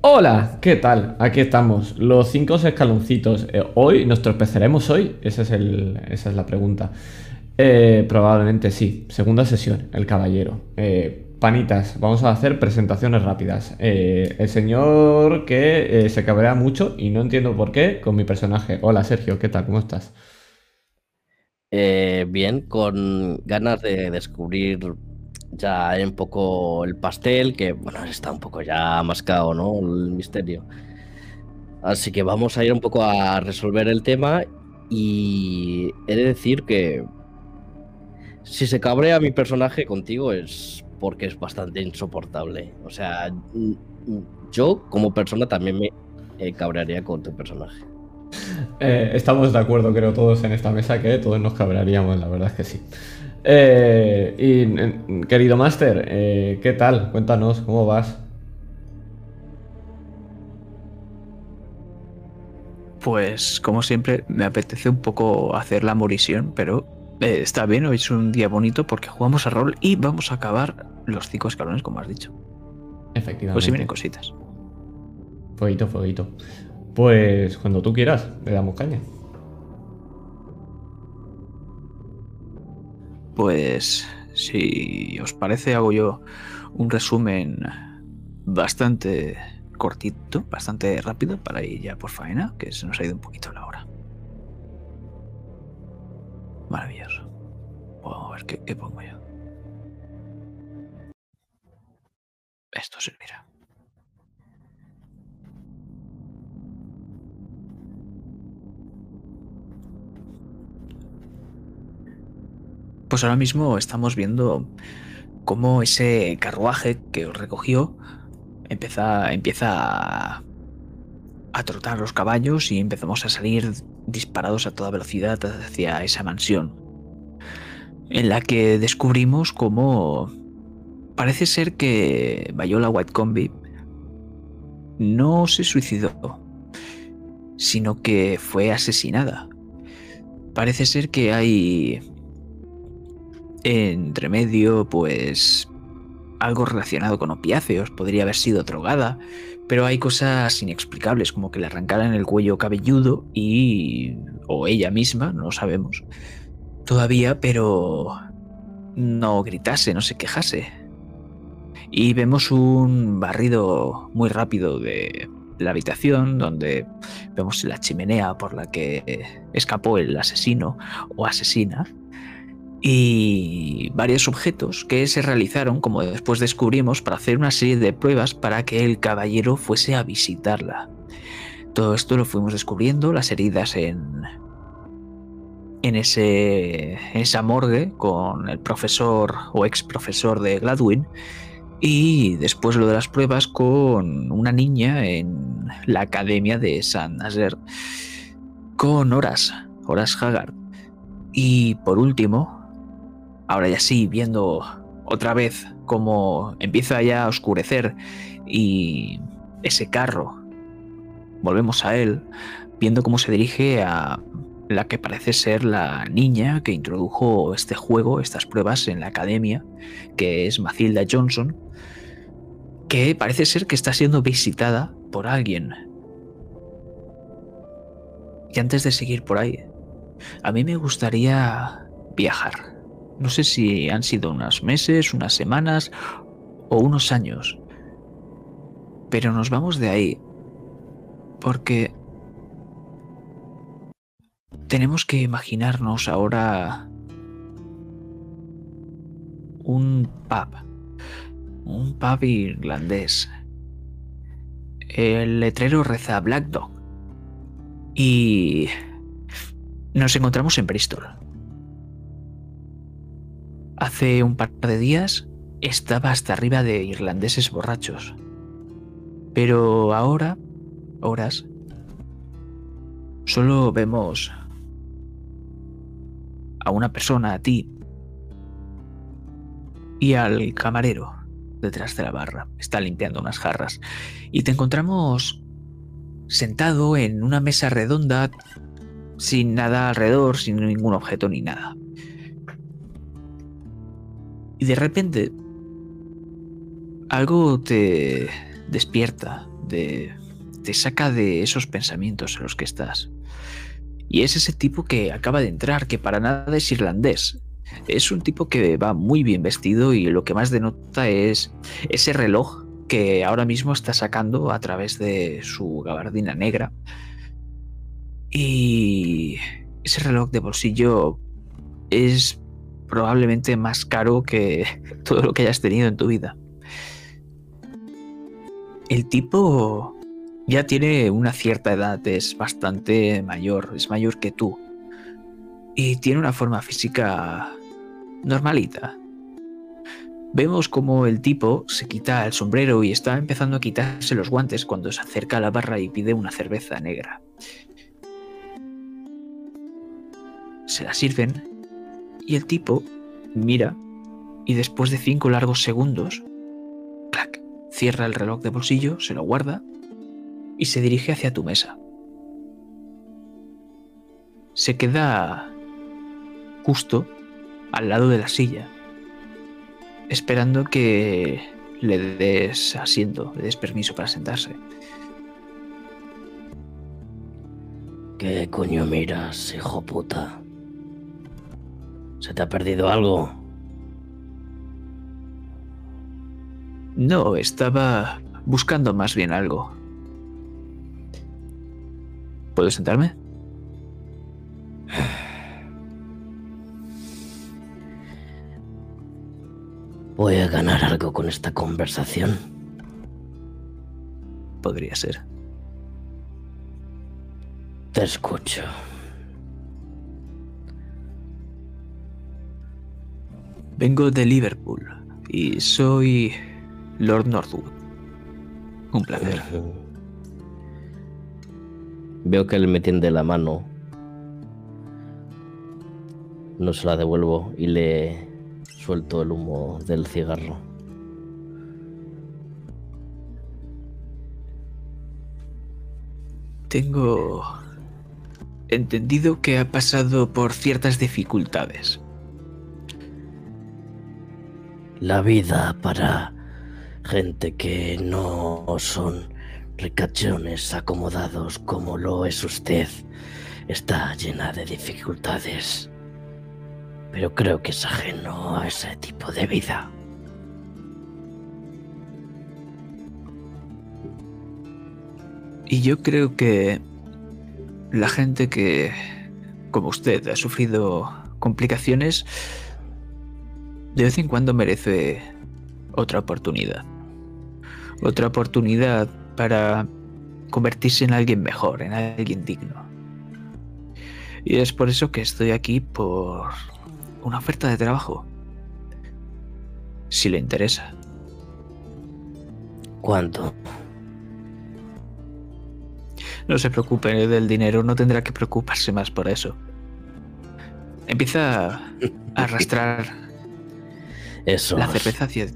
Hola, ¿qué tal? Aquí estamos, los cinco escaloncitos. Eh, hoy nos tropezaremos hoy, esa es, el, esa es la pregunta. Eh, probablemente sí. Segunda sesión, el caballero. Eh, panitas, vamos a hacer presentaciones rápidas. el señor que se cabrea mucho y no entiendo por qué con mi personaje. Hola Sergio, ¿qué tal? ¿Cómo estás? bien, con ganas de descubrir ya un poco el pastel, que bueno, está un poco ya mascado, ¿no? El misterio. Así que vamos a ir un poco a resolver el tema y he de decir que si se cabrea mi personaje contigo es porque es bastante insoportable. O sea, yo como persona también me eh, cabrearía con tu personaje. Eh, estamos de acuerdo, creo, todos en esta mesa que todos nos cabrearíamos, la verdad es que sí. Eh, y querido Máster, eh, ¿qué tal? Cuéntanos, ¿cómo vas? Pues como siempre me apetece un poco hacer la morisión, pero eh, está bien, hoy es un día bonito porque jugamos a rol y vamos a acabar los cinco escalones, como has dicho. Efectivamente. Pues sí vienen cositas. Fueguito, fueguito. Pues cuando tú quieras, le damos caña. Pues si os parece, hago yo un resumen bastante cortito, bastante rápido para ir ya por faena, que se nos ha ido un poquito la hora. Maravilloso. Vamos a ver qué, qué pongo yo. Esto servirá. Pues ahora mismo estamos viendo cómo ese carruaje que os recogió empieza, empieza a, trotar los caballos y empezamos a salir disparados a toda velocidad hacia esa mansión, en la que descubrimos cómo parece ser que Viola Whitecombi no se suicidó, sino que fue asesinada. Parece ser que hay entre medio, pues algo relacionado con opiáceos, podría haber sido drogada, pero hay cosas inexplicables como que le arrancaran el cuello cabelludo y... o ella misma, no lo sabemos todavía, pero no gritase, no se quejase. Y vemos un barrido muy rápido de la habitación donde vemos la chimenea por la que escapó el asesino o asesina y varios objetos que se realizaron, como después descubrimos, para hacer una serie de pruebas para que el caballero fuese a visitarla. Todo esto lo fuimos descubriendo, las heridas en, en, ese, esa morgue con el profesor o ex profesor de Gladwin y después lo de las pruebas con una niña en la academia de San Nazaire con Horas, Horas Haggard. Y por último, ahora ya sí, viendo otra vez cómo empieza ya a oscurecer y ese carro, volvemos a él, viendo cómo se dirige a la que parece ser la niña que introdujo este juego, estas pruebas en la academia, que es Matilda Johnson, que parece ser que está siendo visitada por alguien. Y antes de seguir por ahí, a mí me gustaría viajar. No sé si han sido unos meses, unas semanas o unos años. Pero nos vamos de ahí. Porque tenemos que imaginarnos ahora un pub. Un pub irlandés. El letrero reza Black Dog. Y nos encontramos en Bristol. Hace un par de días estaba hasta arriba de irlandeses borrachos. Pero ahora, horas, solo vemos a una persona, a ti, y al camarero detrás de la barra. Está limpiando unas jarras. Y te encontramos sentado en una mesa redonda, sin nada alrededor, sin ningún objeto ni nada. Y de repente algo te, despierta, de, te saca de esos pensamientos en los que estás. Y es ese tipo que acaba de entrar, que para nada es irlandés. Es un tipo que va muy bien vestido y lo que más denota es ese reloj que ahora mismo está sacando a través de su gabardina negra. Y ese reloj de bolsillo es probablemente más caro que todo lo que hayas tenido en tu vida. El tipo ya tiene una cierta edad, es bastante mayor, es mayor que tú. Y tiene una forma física normalita. Vemos como el tipo se quita el sombrero y está empezando a quitarse los guantes cuando se acerca a la barra y pide una cerveza negra. Se la sirven y el tipo mira y después de cinco largos segundos, clac, cierra el reloj de bolsillo, se lo guarda y se dirige hacia tu mesa. Se queda justo al lado de la silla, esperando que le des asiento, le des permiso para sentarse. ¿Qué coño miras, hijo puta? ¿Se te ha perdido algo? No, estaba buscando más bien algo. ¿Puedo sentarme? Voy a ganar algo con esta conversación. Podría ser. Te escucho. Vengo de Liverpool y soy Lord Northwood. Un placer. Veo que él me tiende la mano. No se la devuelvo y le suelto el humo del cigarro. Tengo entendido que ha pasado por ciertas dificultades. La vida para gente que no son ricachones acomodados como lo es usted está llena de dificultades. Pero creo que es ajeno a ese tipo de vida. Y yo creo que la gente que, como usted, ha sufrido complicaciones, de vez en cuando merece otra oportunidad. Otra oportunidad para convertirse en alguien mejor, en alguien digno. Y es por eso que estoy aquí por una oferta de trabajo. Si le interesa. ¿Cuánto? No se preocupe del dinero, no tendrá que preocuparse más por eso. Empieza a arrastrar Eso. la cerveza hacia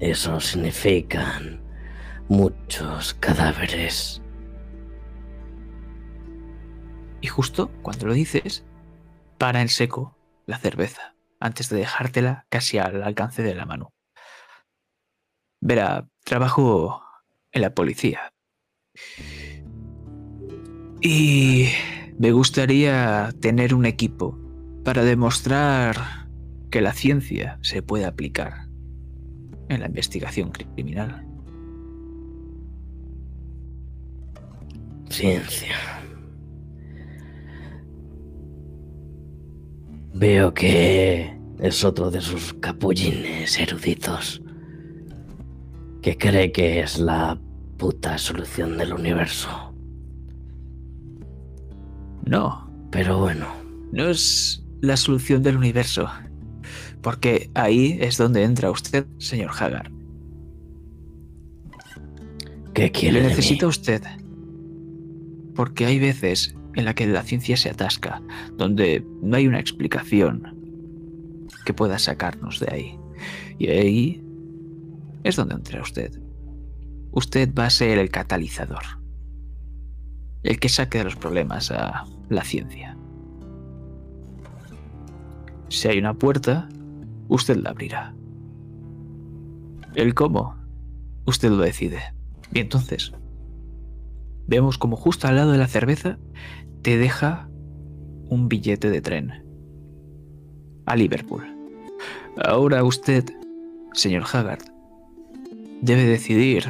Eso significan muchos cadáveres. Y justo cuando lo dices, para en seco la cerveza, antes de dejártela casi al alcance de la mano. Verá, trabajo en la policía. Y me gustaría tener un equipo para demostrar que la ciencia se puede aplicar en la investigación criminal. Ciencia. Veo que es otro de sus capullines eruditos que cree que es la puta solución del universo. No, Pero bueno, no es la solución del universo, porque ahí es donde entra usted, señor Hagar. ¿qué quiere Le necesita usted. Porque hay veces en la que la ciencia se atasca, donde no hay una explicación que pueda sacarnos de ahí. Y ahí es donde entra usted. Usted va a ser el catalizador. El que saque de los problemas a la ciencia. Si hay una puerta, usted la abrirá. El cómo usted lo decide. Y entonces, vemos como justo al lado de la cerveza te deja un billete de tren a Liverpool. Ahora usted, señor Haggard, debe decidir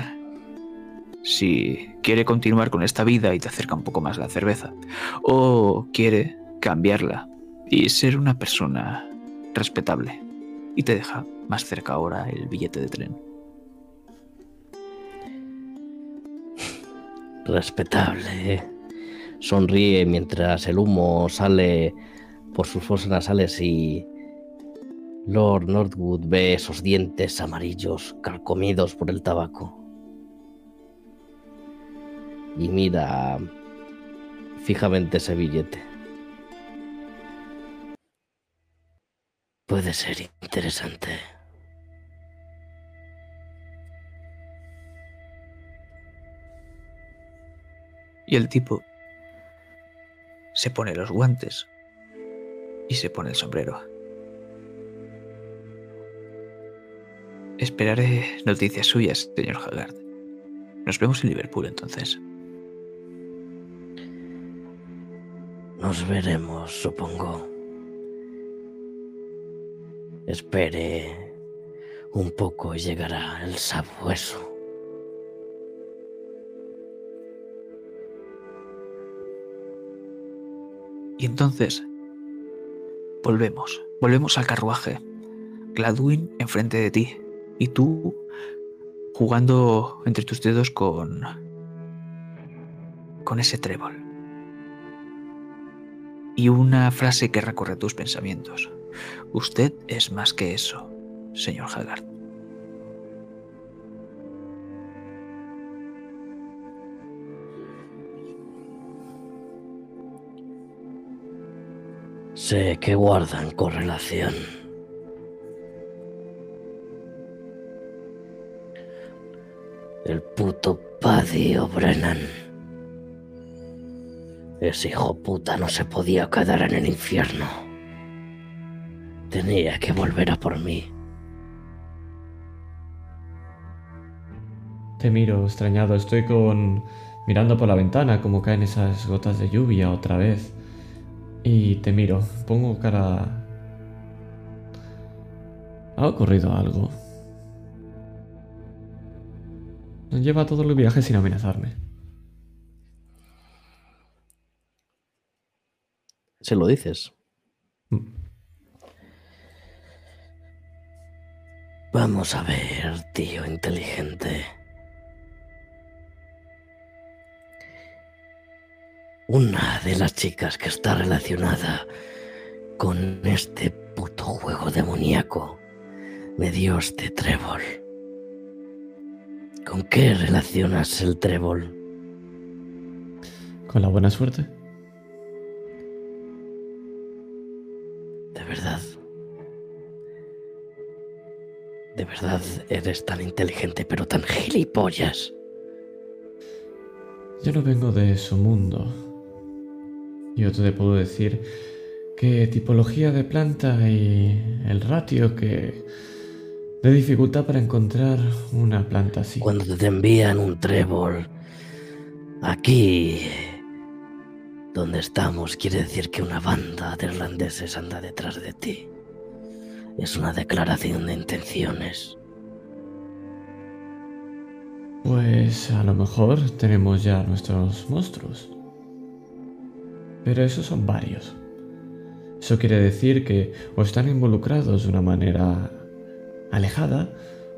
si quiere continuar con esta vida y te acerca un poco más la cerveza, o quiere cambiarla y ser una persona respetable y te deja más cerca ahora el billete de tren. Respetable. Sonríe mientras el humo sale por sus fosas nasales y Lord Northwood ve esos dientes amarillos carcomidos por el tabaco. Y mira fijamente ese billete. Puede ser interesante. Y el tipo se pone los guantes y se pone el sombrero. Esperaré noticias suyas, señor Haggard. Nos vemos en Liverpool entonces. Nos veremos, supongo. Espere un poco y llegará el sabueso. Y entonces volvemos, volvemos al carruaje. Gladwin enfrente de ti y tú jugando entre tus dedos con con ese trébol. Y una frase que recorre tus pensamientos. Usted es más que eso, señor Haggard. Sé que guardan correlación. El puto Paddy O'Brennan. Ese hijo puta no se podía quedar en el infierno. Tenía que volver a por mí. Te miro, extrañado. Estoy con. mirando por la ventana como caen esas gotas de lluvia otra vez. Y te miro, pongo cara... ¿Ha ocurrido algo? Lleva todos los viajes sin amenazarme. ¿Se lo dices? Mm. Vamos a ver, tío inteligente. Una de las chicas que está relacionada con este puto juego demoníaco me dio este trébol. ¿Con qué relacionas el trébol? ¿Con la buena suerte? De verdad eres tan inteligente pero tan gilipollas. Yo no vengo de su mundo. Yo te puedo decir qué tipología de planta y el ratio que de dificultad para encontrar una planta así. Cuando te envían un trébol aquí donde estamos quiere decir que una banda de irlandeses anda detrás de ti. Es una declaración de intenciones. Pues a lo mejor tenemos ya nuestros monstruos. Pero esos son varios. Eso quiere decir que o están involucrados de una manera alejada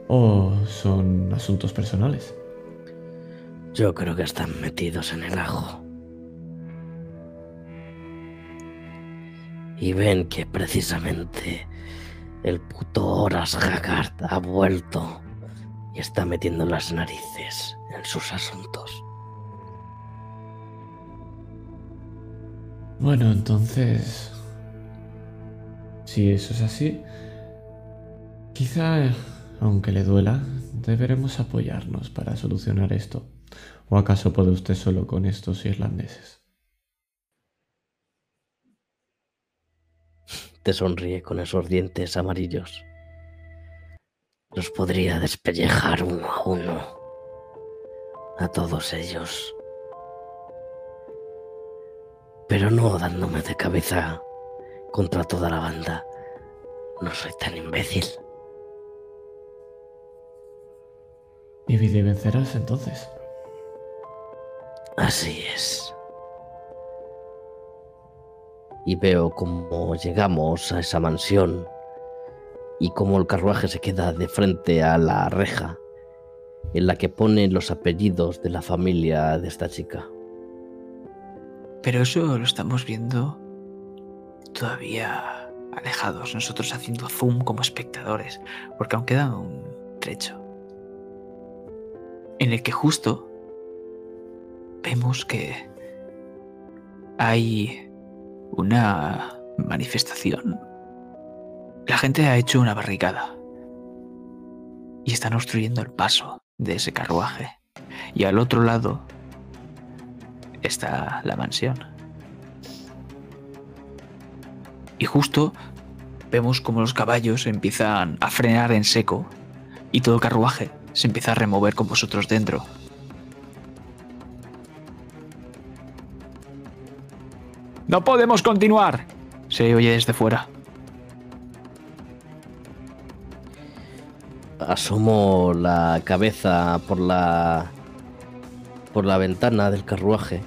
o son asuntos personales. Yo creo que están metidos en el ajo. Y ven que precisamente el puto Horas Haggard ha vuelto y está metiendo las narices en sus asuntos. Bueno, entonces... Si eso es así, quizá, aunque le duela, deberemos apoyarnos para solucionar esto. ¿O acaso puede usted solo con estos irlandeses? Te sonríe con esos dientes amarillos. los podría despellejar uno a uno. A todos ellos. Pero no dándome de cabeza contra toda la banda. No soy tan imbécil. Y vencerás entonces. Así es. Y veo cómo llegamos a esa mansión y cómo el carruaje se queda de frente a la reja en la que ponen los apellidos de la familia de esta chica. Pero eso lo estamos viendo todavía alejados, nosotros haciendo zoom como espectadores, porque aún queda un trecho en el que justo vemos que hay una manifestación. La gente ha hecho una barricada y están obstruyendo el paso de ese carruaje. Y al otro lado está la mansión. Y justo vemos como los caballos empiezan a frenar en seco y todo el carruaje se empieza a remover con vosotros dentro. No podemos continuar. Se oye desde fuera. Asomo la cabeza por la por la ventana del carruaje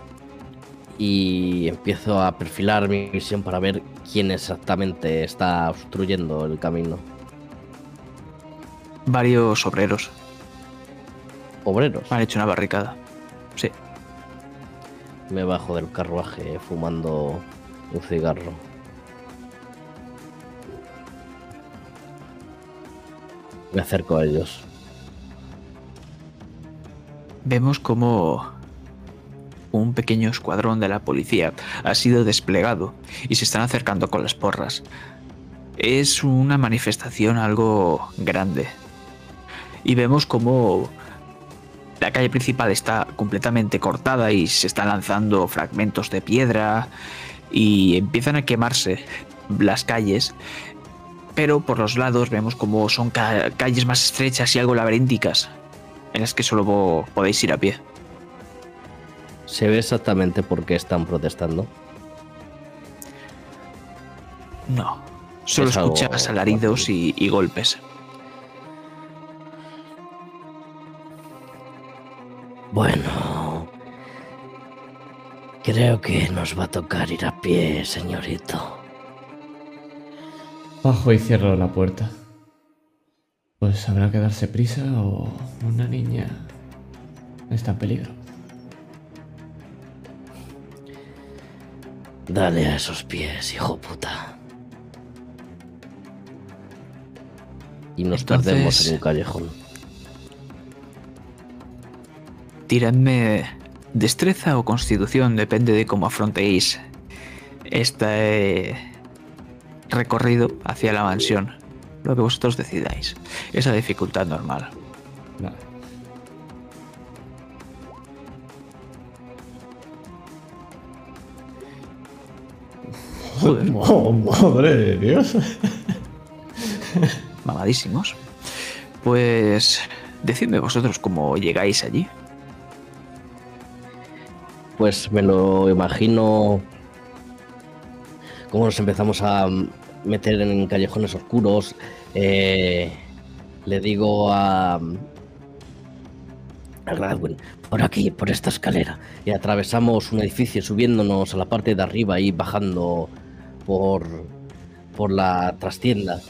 y empiezo a perfilar mi visión para ver quién exactamente está obstruyendo el camino. Varios obreros. ¿Obreros? Han hecho una barricada. Sí. Me bajo del carruaje fumando un cigarro. Me acerco a ellos. Vemos como un pequeño escuadrón de la policía ha sido desplegado y se están acercando con las porras. Es una manifestación algo grande. Y vemos como la calle principal está completamente cortada y se están lanzando fragmentos de piedra y empiezan a quemarse las calles. Pero por los lados vemos como son calles más estrechas y algo laberínticas, en las que solo podéis ir a pie. ¿Se ve exactamente por qué están protestando? No. Solo escuchas alaridos y, y golpes. Bueno, creo que nos va a tocar ir a pie, señorito. Bajo y cierro la puerta. Pues habrá que darse prisa o una niña está en peligro. Dale a esos pies, hijo puta. Y nos perdemos en un callejón. Tiradme destreza o constitución, depende de cómo afrontéis este recorrido hacia la mansión. Lo que vosotros decidáis. Esa dificultad normal. Vale. Joder. Oh, madre de Dios. Mamadísimos. Pues decidme vosotros cómo llegáis allí. Pues me lo imagino cómo nos empezamos a meter en callejones oscuros. Eh, le digo a, a Gladwin, por aquí, por esta escalera. Y atravesamos un edificio subiéndonos a la parte de arriba y bajando por, por la trastienda.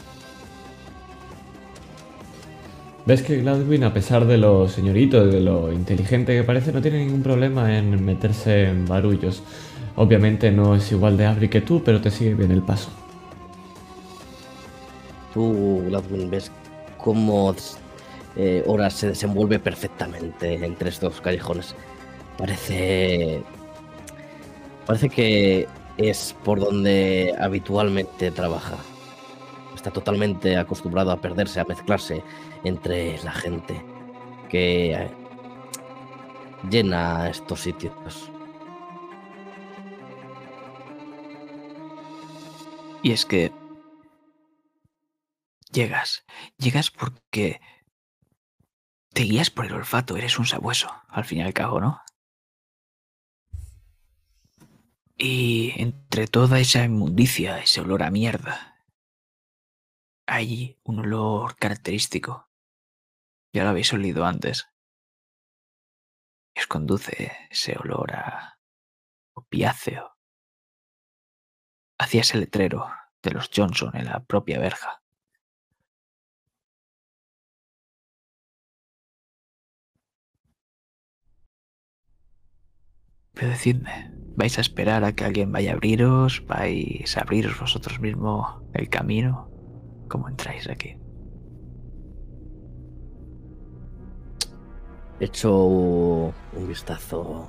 Ves que Gladwin, a pesar de lo señorito, de lo inteligente que parece, no tiene ningún problema en meterse en barullos. Obviamente no es igual de abri que tú, pero te sigue bien el paso. Tú, Gladwin, ves cómo eh, se desenvuelve perfectamente entre estos callejones. Parece. Parece que es por donde habitualmente trabaja. Está totalmente acostumbrado a perderse, a mezclarse entre la gente que llena estos sitios. Y es que Llegas. Llegas porque te guías por el olfato, eres un sabueso, al fin y al cabo, ¿no? Y entre toda esa inmundicia, ese olor a mierda, hay un olor característico. Ya lo habéis olido antes. Y os conduce ese olor a opiáceo hacia ese letrero de los Johnson en la propia verja. Pero decidme, ¿vais a esperar a que alguien vaya a abriros? ¿Vais a abriros vosotros mismos el camino? ¿Cómo entráis aquí? He hecho un vistazo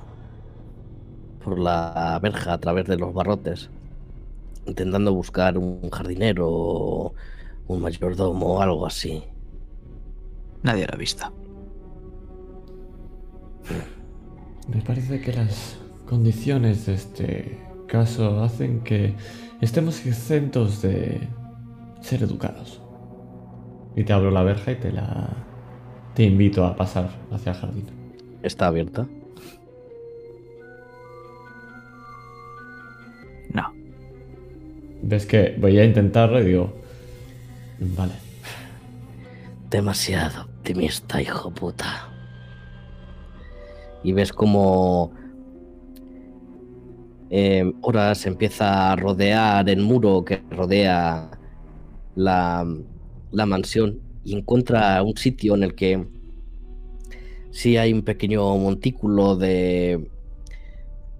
por la verja a través de los barrotes, intentando buscar un jardinero, un mayordomo o algo así. Nadie lo ha visto. Me parece que las condiciones de este caso hacen que estemos exentos de ser educados. Y te abro la verja y te la. Te invito a pasar hacia el jardín. ¿Está abierta? No. Ves que voy a intentarlo y digo. Vale. Demasiado optimista, hijo puta. Y ves como eh, Horas empieza a rodear el muro que rodea la, la mansión y encuentra un sitio en el que sí hay un pequeño montículo de,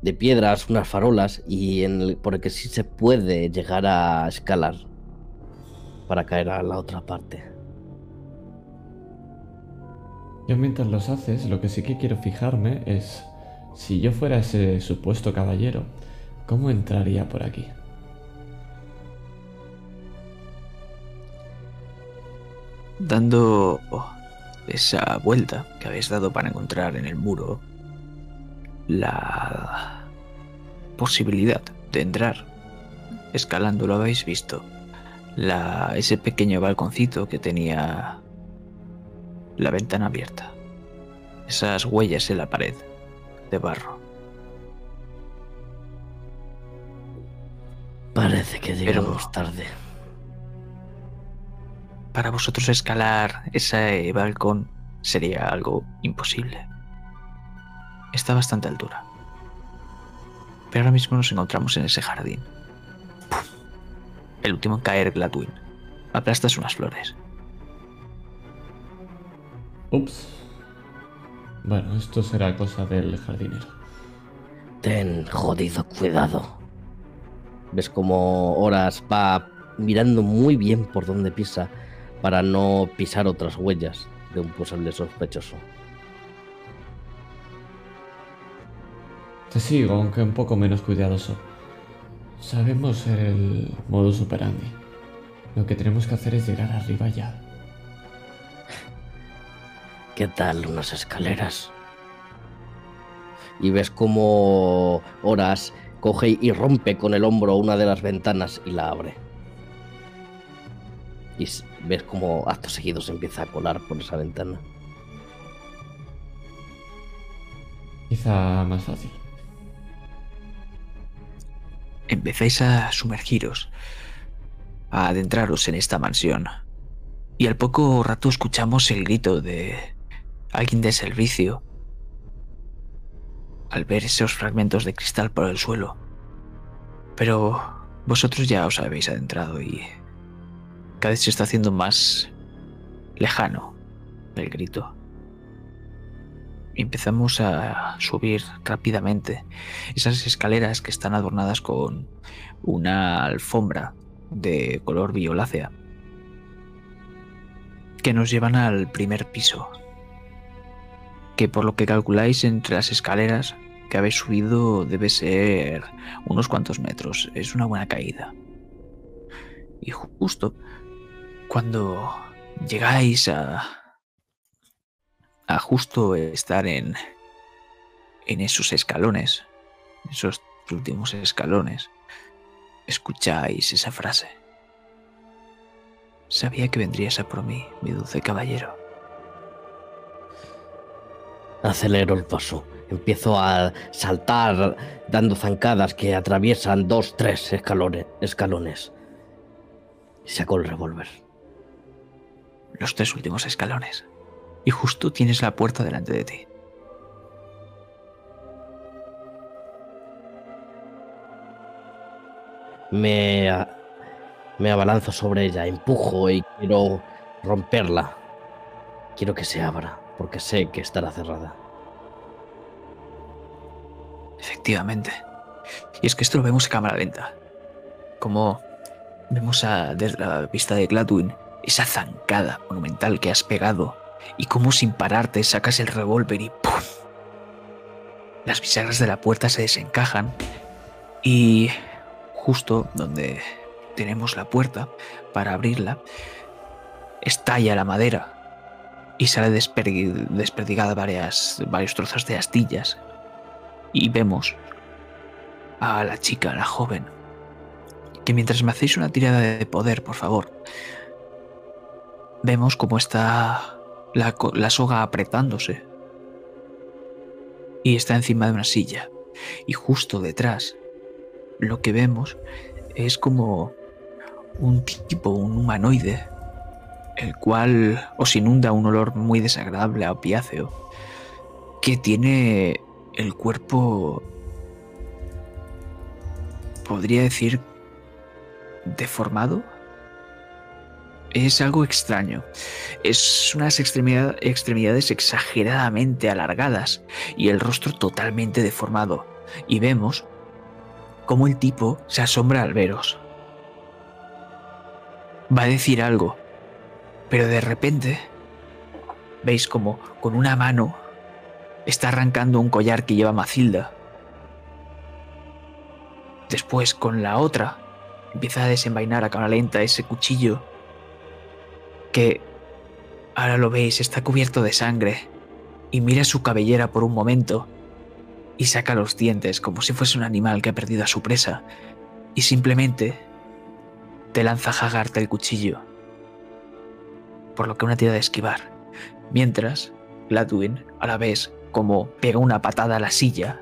de piedras, unas farolas, y en por el que sí se puede llegar a escalar para caer a la otra parte. Yo mientras los haces, lo que sí que quiero fijarme es. Si yo fuera ese supuesto caballero, ¿cómo entraría por aquí? Dando esa vuelta que habéis dado para encontrar en el muro la posibilidad de entrar escalando, lo habéis visto. La, ese pequeño balconcito que tenía la ventana abierta. Esas huellas en la pared de barro. Parece que Pero- llegamos tarde. Para vosotros escalar ese balcón sería algo imposible. Está a bastante altura. Pero ahora mismo nos encontramos en ese jardín. ¡Puf! El último en caer Gladwin. Aplastas unas flores. Ups. Bueno, esto será cosa del jardinero. Ten jodido cuidado. Ves como Horas va mirando muy bien por donde pisa para no pisar otras huellas de un posible sospechoso. Te sigo, aunque un poco menos cuidadoso. Sabemos el modus operandi. Lo que tenemos que hacer es llegar arriba ya. ¿Qué tal unas escaleras? Y ves como Horas coge y rompe con el hombro una de las ventanas y la abre. Y ves como actos seguidos empieza a colar por esa ventana. Quizá más fácil. Empezáis a sumergiros, a adentraros en esta mansión. Y al poco rato escuchamos el grito de alguien de servicio al ver esos fragmentos de cristal por el suelo. Pero vosotros ya os habéis adentrado y cada vez se está haciendo más lejano el grito. Empezamos a subir rápidamente esas escaleras que están adornadas con una alfombra de color violácea que nos llevan al primer piso. Que por lo que calculáis entre las escaleras que habéis subido debe ser unos cuantos metros. Es una buena caída. Y justo cuando llegáis a a justo estar en en esos escalones, esos últimos escalones, escucháis esa frase. Sabía que vendrías a por mí, mi dulce caballero. Acelero el paso. Empiezo a saltar dando zancadas que atraviesan dos, tres escalones. escalones. Y saco el revólver. Los tres últimos escalones. Y justo tienes la puerta delante de ti. Me, a- me abalanzo sobre ella, empujo y quiero romperla. Quiero que se abra, porque sé que estará cerrada. Efectivamente. Y es que esto lo vemos a cámara lenta. Como vemos a, desde la vista de Gladwin esa zancada monumental que has pegado y cómo sin pararte sacas el revólver y ¡pum! Las bisagras de la puerta se desencajan y justo donde tenemos la puerta para abrirla, estalla la madera y sale desperdi- desperdigada varias, varios trozos de astillas y vemos a la chica, a la joven, que mientras me hacéis una tirada de poder, por favor, vemos cómo está la, la soga apretándose y está encima de una silla. Y justo detrás, lo que vemos es como un tipo, un humanoide, el cual os inunda un olor muy desagradable a opiáceo, que tiene el cuerpo, podría decir, deformado. Es algo extraño. Es unas extremidad- extremidades exageradamente alargadas y el rostro totalmente deformado. Y vemos cómo el tipo se asombra al veros. Va a decir algo, pero de repente veis como con una mano está arrancando un collar que lleva Macilda. Después, con la otra, empieza a desenvainar a cámara lenta ese cuchillo que ahora lo veis, está cubierto de sangre y mira su cabellera por un momento y saca los dientes como si fuese un animal que ha perdido a su presa y simplemente te lanza a jagarte el cuchillo. Por lo que una tira de esquivar. Mientras, Gladwin a la vez como pega una patada a la silla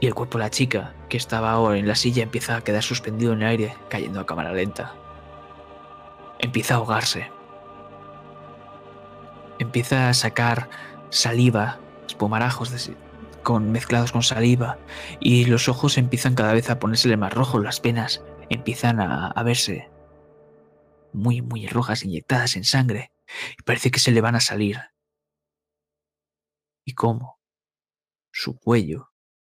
y el cuerpo de la chica que estaba ahora en la silla empieza a quedar suspendido en el aire cayendo a cámara lenta. Empieza a ahogarse. Empieza a sacar saliva, espumarajos con, mezclados con saliva y los ojos empiezan cada vez a ponérsele más rojos, las penas empiezan a, verse muy, muy rojas, inyectadas en sangre y parece que se le van a salir. ¿Y cómo? Su cuello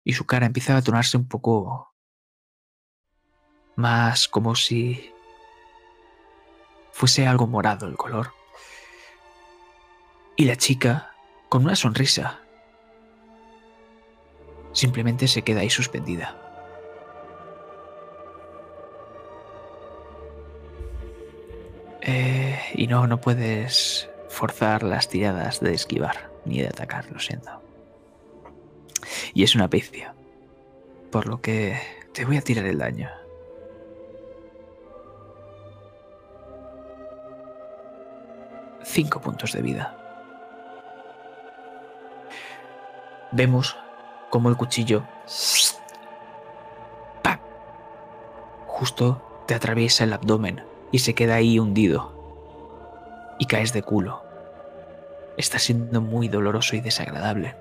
y su cara empieza a tornarse un poco más como si fuese algo morado el color. Y la chica, con una sonrisa, simplemente se queda ahí suspendida. Eh, y no, no puedes forzar las tiradas de esquivar ni de atacar, lo siento. Y es una pifia. Por lo que te voy a tirar el daño. Cinco puntos de vida. Vemos como el cuchillo ¡pac! justo te atraviesa el abdomen y se queda ahí hundido. Y caes de culo. Está siendo muy doloroso y desagradable.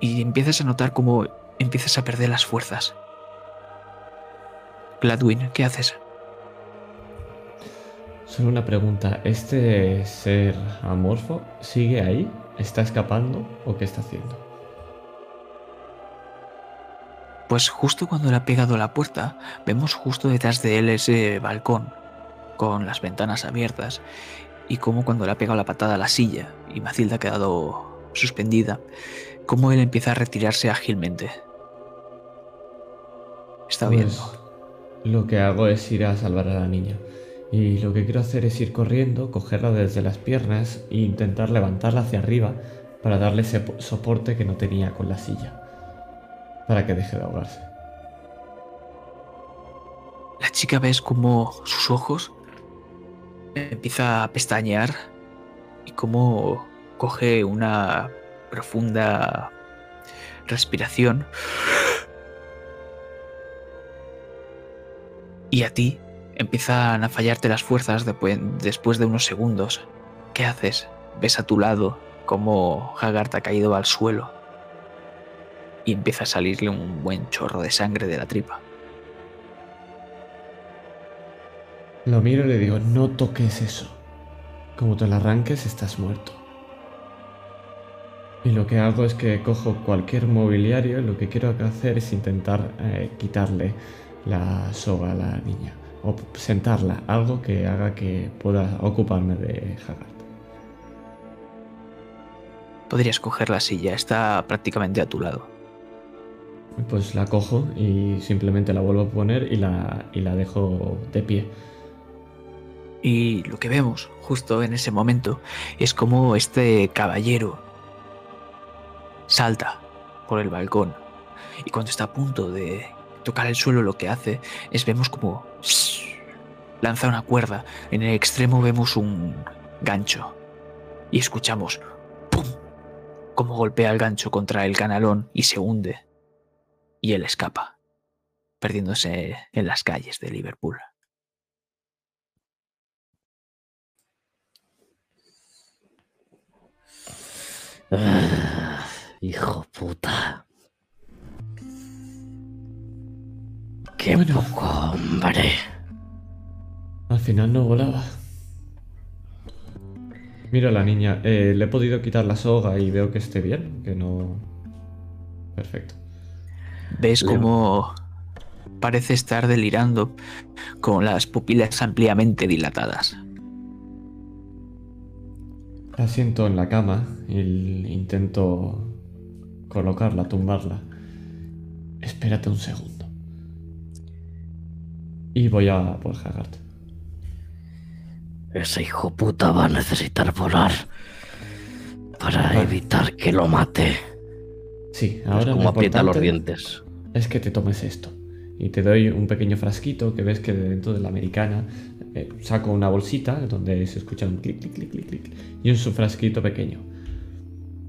Y empiezas a notar cómo empiezas a perder las fuerzas. Gladwin, ¿qué haces? Solo una pregunta. ¿Este ser amorfo sigue ahí? ¿Está escapando o qué está haciendo? Pues justo cuando le ha pegado a la puerta, vemos justo detrás de él ese balcón, con las ventanas abiertas, y como cuando le ha pegado la patada a la silla y Macilda ha quedado suspendida, como él empieza a retirarse ágilmente. Está Pues, viendo. Lo que hago es ir a salvar a la niña. Y lo que quiero hacer es ir corriendo, cogerla desde las piernas e intentar levantarla hacia arriba para darle ese po- soporte que no tenía con la silla. Para que deje de ahogarse. La chica ves como sus ojos empieza a pestañear y como coge una profunda respiración. Y a ti empiezan a fallarte las fuerzas después de unos segundos. ¿Qué haces? Ves a tu lado como Haggard ha caído al suelo y empieza a salirle un buen chorro de sangre de la tripa. Lo miro y le digo, no toques eso. Como te lo arranques, estás muerto. Y lo que hago es que cojo cualquier mobiliario y lo que quiero hacer es intentar eh, quitarle la soga a la niña. O sentarla, algo que haga que pueda ocuparme de Haggard. Podrías coger la silla, está prácticamente a tu lado. Pues la cojo y simplemente la vuelvo a poner y la, y la dejo de pie. Y lo que vemos justo en ese momento es como este caballero salta por el balcón y cuando está a punto de tocar el suelo lo que hace es vemos como lanza una cuerda. En el extremo vemos un gancho y escuchamos ¡pum! como golpea el gancho contra el canalón y se hunde y él escapa, perdiéndose en las calles de Liverpool. Ah, hijo puta. Qué poco hombre. Al final no volaba. Mira a la niña, eh, le he podido quitar la soga y veo que esté bien, que no... Perfecto. Ves cómo parece estar delirando con las pupilas ampliamente dilatadas. La siento en la cama y intento colocarla, tumbarla. Espérate un segundo. Y voy a por Haggard. Ese hijo puta va a necesitar volar para evitar que lo mate. Sí, ahora como aprieta los dientes. Es que te tomes esto. Y te doy un pequeño frasquito que ves que dentro de la americana eh, saco una bolsita donde se escucha un clic, clic, clic, clic, clic. Y un frasquito pequeño.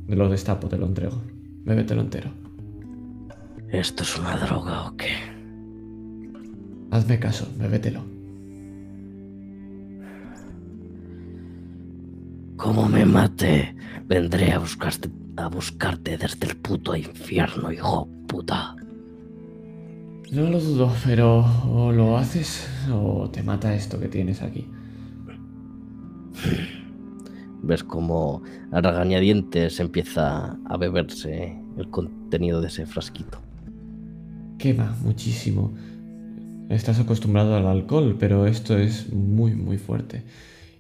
De lo destapo, te lo entrego. Bébetelo entero. ¿Esto es una droga o qué? Hazme caso, bébetelo. Como me mate, vendré a buscarte a buscarte desde el puto infierno, hijo puta. No lo dudo, pero o lo haces o te mata esto que tienes aquí. Ves como a regañadientes empieza a beberse el contenido de ese frasquito. Quema muchísimo. Estás acostumbrado al alcohol, pero esto es muy, muy fuerte.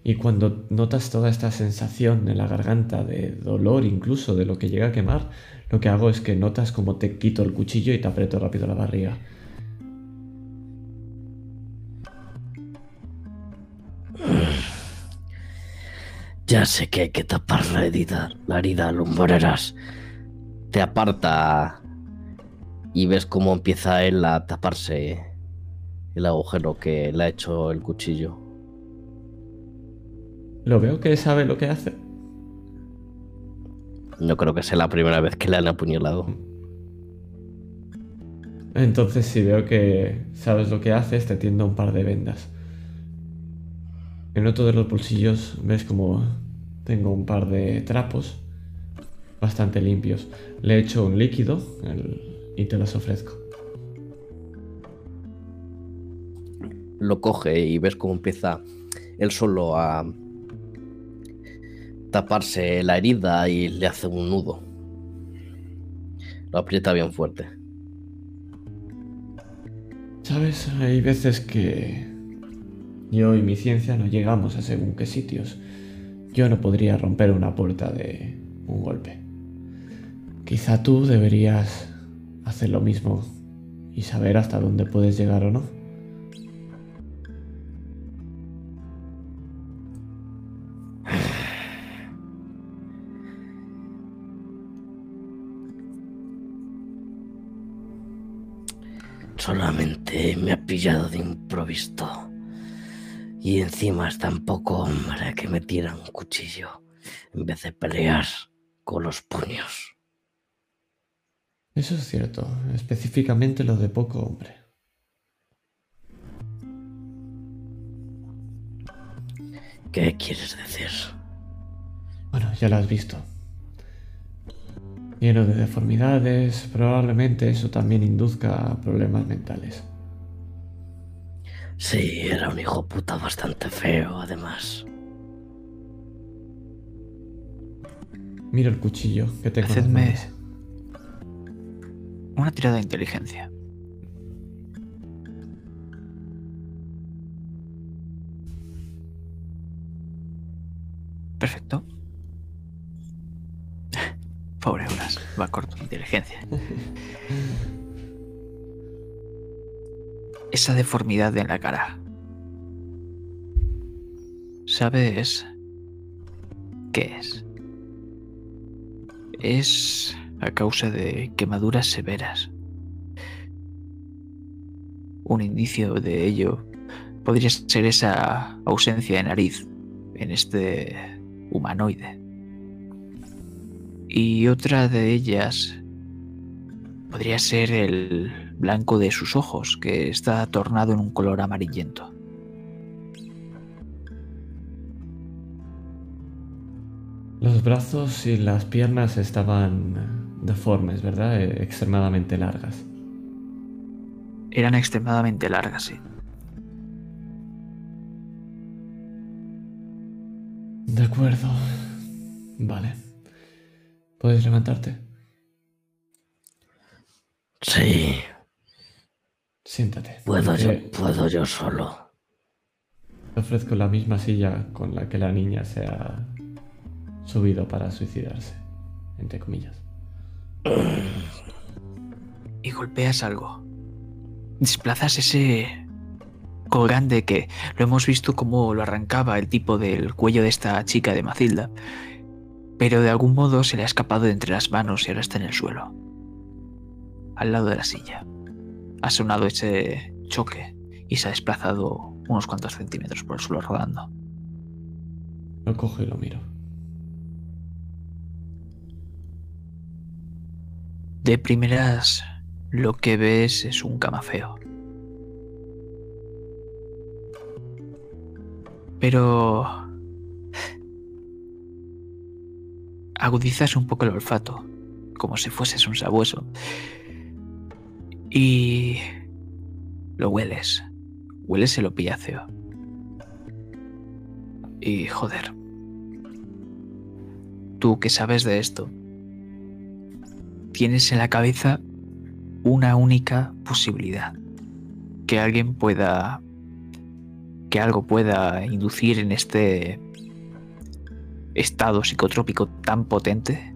Y cuando notas toda esta sensación en la garganta de dolor incluso de lo que llega a quemar, lo que hago es que notas como te quito el cuchillo y te aprieto rápido la barriga. Ya sé que hay que tapar la herida, la herida lumbreras. Te aparta y ves cómo empieza él a taparse el agujero que le ha hecho el cuchillo. Lo veo que sabe lo que hace. No creo que sea la primera vez que le han apuñalado. Entonces, si veo que sabes lo que haces, te tiendo un par de vendas. En otro de los bolsillos ves como tengo un par de trapos bastante limpios. Le he hecho un líquido y te los ofrezco. Lo coge y ves cómo empieza él solo a taparse la herida y le hace un nudo. Lo aprieta bien fuerte. Sabes, hay veces que yo y mi ciencia no llegamos a según qué sitios. Yo no podría romper una puerta de un golpe. Quizá tú deberías hacer lo mismo y saber hasta dónde puedes llegar o no. Solamente me ha pillado de improviso. Y encima es tan poco hombre que me tira un cuchillo en vez de pelear con los puños. Eso es cierto, específicamente lo de poco hombre. ¿Qué quieres decir? Bueno, ya lo has visto. Lleno de deformidades, probablemente eso también induzca problemas mentales. Sí, era un hijo puta bastante feo, además. Mira el cuchillo que tengo. Hacedme una tirada de inteligencia. Perfecto. Pobre Euras, va corto de inteligencia. Esa deformidad en la cara. ¿Sabes qué es? Es a causa de quemaduras severas. Un indicio de ello podría ser esa ausencia de nariz en este humanoide. Y otra de ellas podría ser el blanco de sus ojos, que está tornado en un color amarillento. Los brazos y las piernas estaban deformes, ¿verdad? Eh, Extremadamente largas. Eran extremadamente largas, sí. De acuerdo. Vale. ¿Puedes levantarte? Sí, Siéntate. puedo yo, puedo yo solo. Te ofrezco la misma silla con la que la niña se ha subido para suicidarse, entre comillas. y golpeas algo. Desplazas ese colgante que lo hemos visto como lo arrancaba el tipo del cuello de esta chica de Macilda, pero de algún modo se le ha escapado de entre las manos y ahora está en el suelo, al lado de la silla. Ha sonado ese choque y se ha desplazado unos cuantos centímetros por el suelo rodando. Lo cojo y lo miro. De primeras, lo que ves es un camafeo. Pero agudizas un poco el olfato, como si fueses un sabueso. Y lo hueles. Hueles el opiáceo. Y joder. Tú que sabes de esto, tienes en la cabeza una única posibilidad. Que alguien pueda... Que algo pueda inducir en este estado psicotrópico tan potente.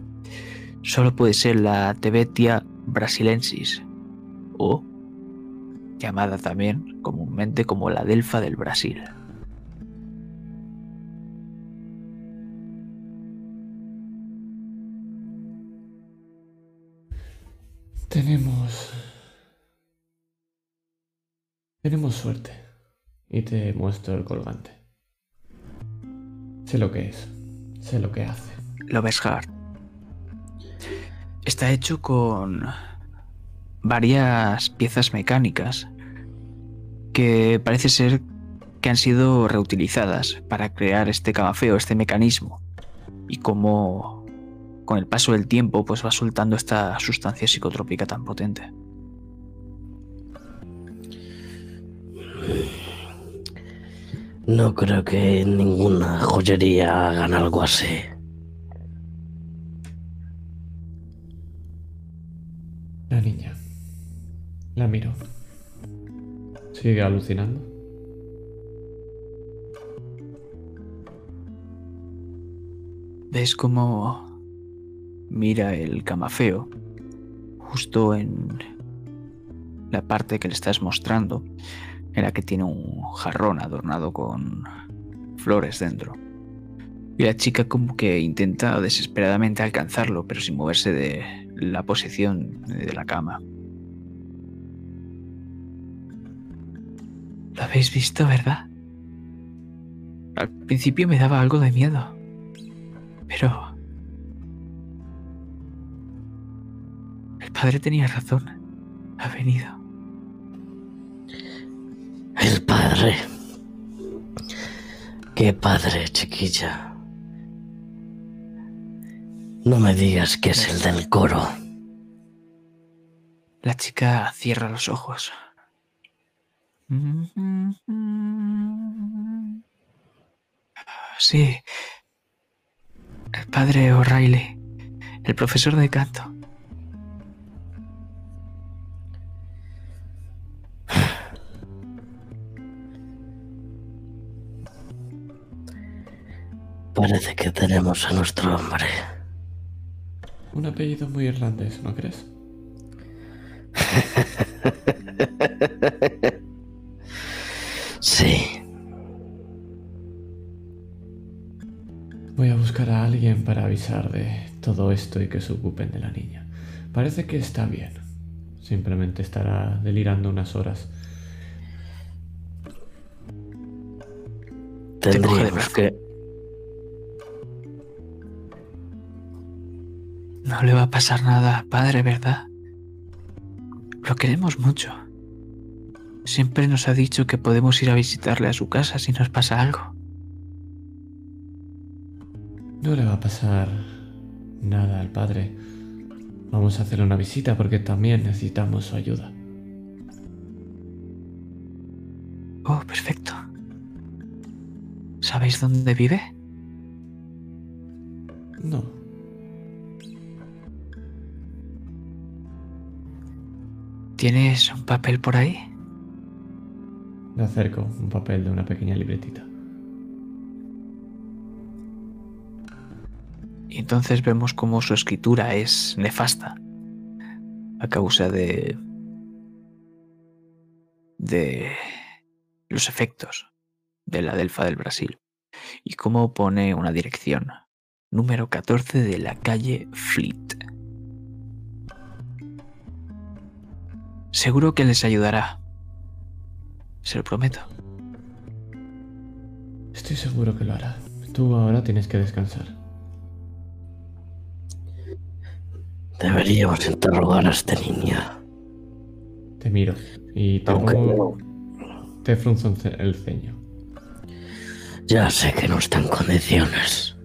Solo puede ser la Tebetia brasilensis. O llamada también comúnmente como la Delfa del Brasil. Tenemos... Tenemos suerte. Y te muestro el colgante. Sé lo que es. Sé lo que hace. Lo ves. Está hecho con varias piezas mecánicas que parece ser que han sido reutilizadas para crear este camafeo, este mecanismo. Y como con el paso del tiempo pues va soltando esta sustancia psicotrópica tan potente. No creo que ninguna joyería hagan algo así. La niña. La miro. Sigue alucinando. Ves cómo mira el camafeo justo en la parte que le estás mostrando, en la que tiene un jarrón adornado con flores dentro. Y la chica como que intenta desesperadamente alcanzarlo, pero sin moverse de la posición de la cama. ¿Lo habéis visto, verdad? Al principio me daba algo de miedo. Pero... El padre tenía razón. Ha venido. El padre. ¿Qué padre, chiquilla? No me digas que es el del coro. La chica cierra los ojos. Sí. El padre O'Reilly, el profesor de canto. Parece que tenemos a nuestro hombre. Un apellido muy irlandés, ¿no crees? Sí. Voy a buscar a alguien para avisar de todo esto y que se ocupen de la niña. Parece que está bien. Simplemente estará delirando unas horas. Tendríamos que... No le va a pasar nada, padre, ¿verdad? Lo queremos mucho. Siempre nos ha dicho que podemos ir a visitarle a su casa si nos pasa algo. No le va a pasar nada al padre. Vamos a hacerle una visita porque también necesitamos su ayuda. Oh, perfecto. ¿Sabéis dónde vive? No. ¿Tienes un papel por ahí? Le acerco un papel de una pequeña libretita. Y entonces vemos cómo su escritura es nefasta a causa de de los efectos de la Delfa del Brasil y cómo pone una dirección número 14 de la calle Fleet. Seguro que les ayudará. Se lo prometo. Estoy seguro que lo hará. Tú ahora tienes que descansar. Deberíamos interrogar a esta niña. Te miro y te, Aunque pongo- te frunzo el ceño. ya sé que no está en condiciones.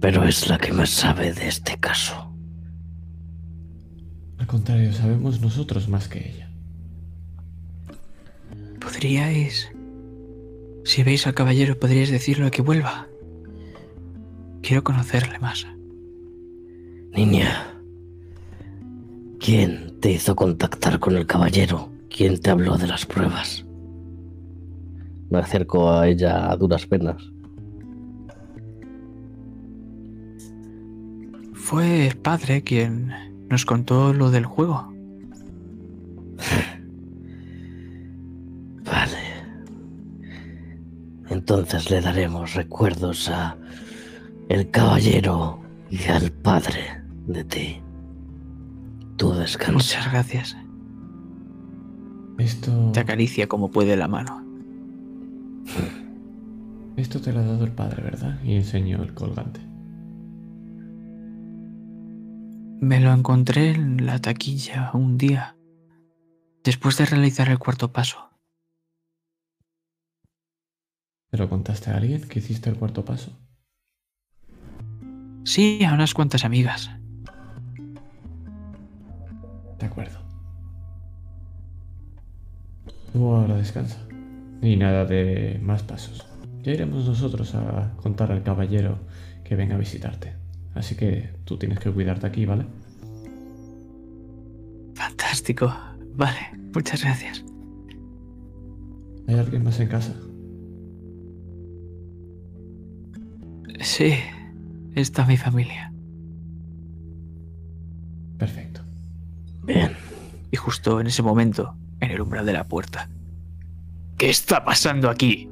Pero es la que más sabe de este caso. Al contrario, sabemos nosotros más que ella. ¿Podríais... Si veis al caballero, podríais decirle que vuelva? Quiero conocerle más. Niña, ¿quién te hizo contactar con el caballero? ¿Quién te habló de las pruebas? Me acerco a ella a duras penas. Fue el padre quien nos contó lo del juego. Vale. Entonces le daremos recuerdos a el caballero y al padre de ti. Tú descansa. Muchas gracias. Esto, Te acaricia como puede la mano. esto te lo ha dado el padre, ¿verdad? Y enseño el colgante. Me lo encontré en la taquilla un día, después de realizar el cuarto paso. ¿Pero contaste a alguien que hiciste el cuarto paso? Sí, a unas cuantas amigas. De acuerdo. Tú ahora descansa. Y nada de más pasos. Ya iremos nosotros a contar al caballero que venga a visitarte. Así que tú tienes que cuidarte aquí, ¿vale? Fantástico. Vale, muchas gracias. ¿Hay alguien más en casa? Sí, está mi familia. Perfecto. Bien. Y justo en ese momento, en el umbral de la puerta. ¿Qué está pasando aquí?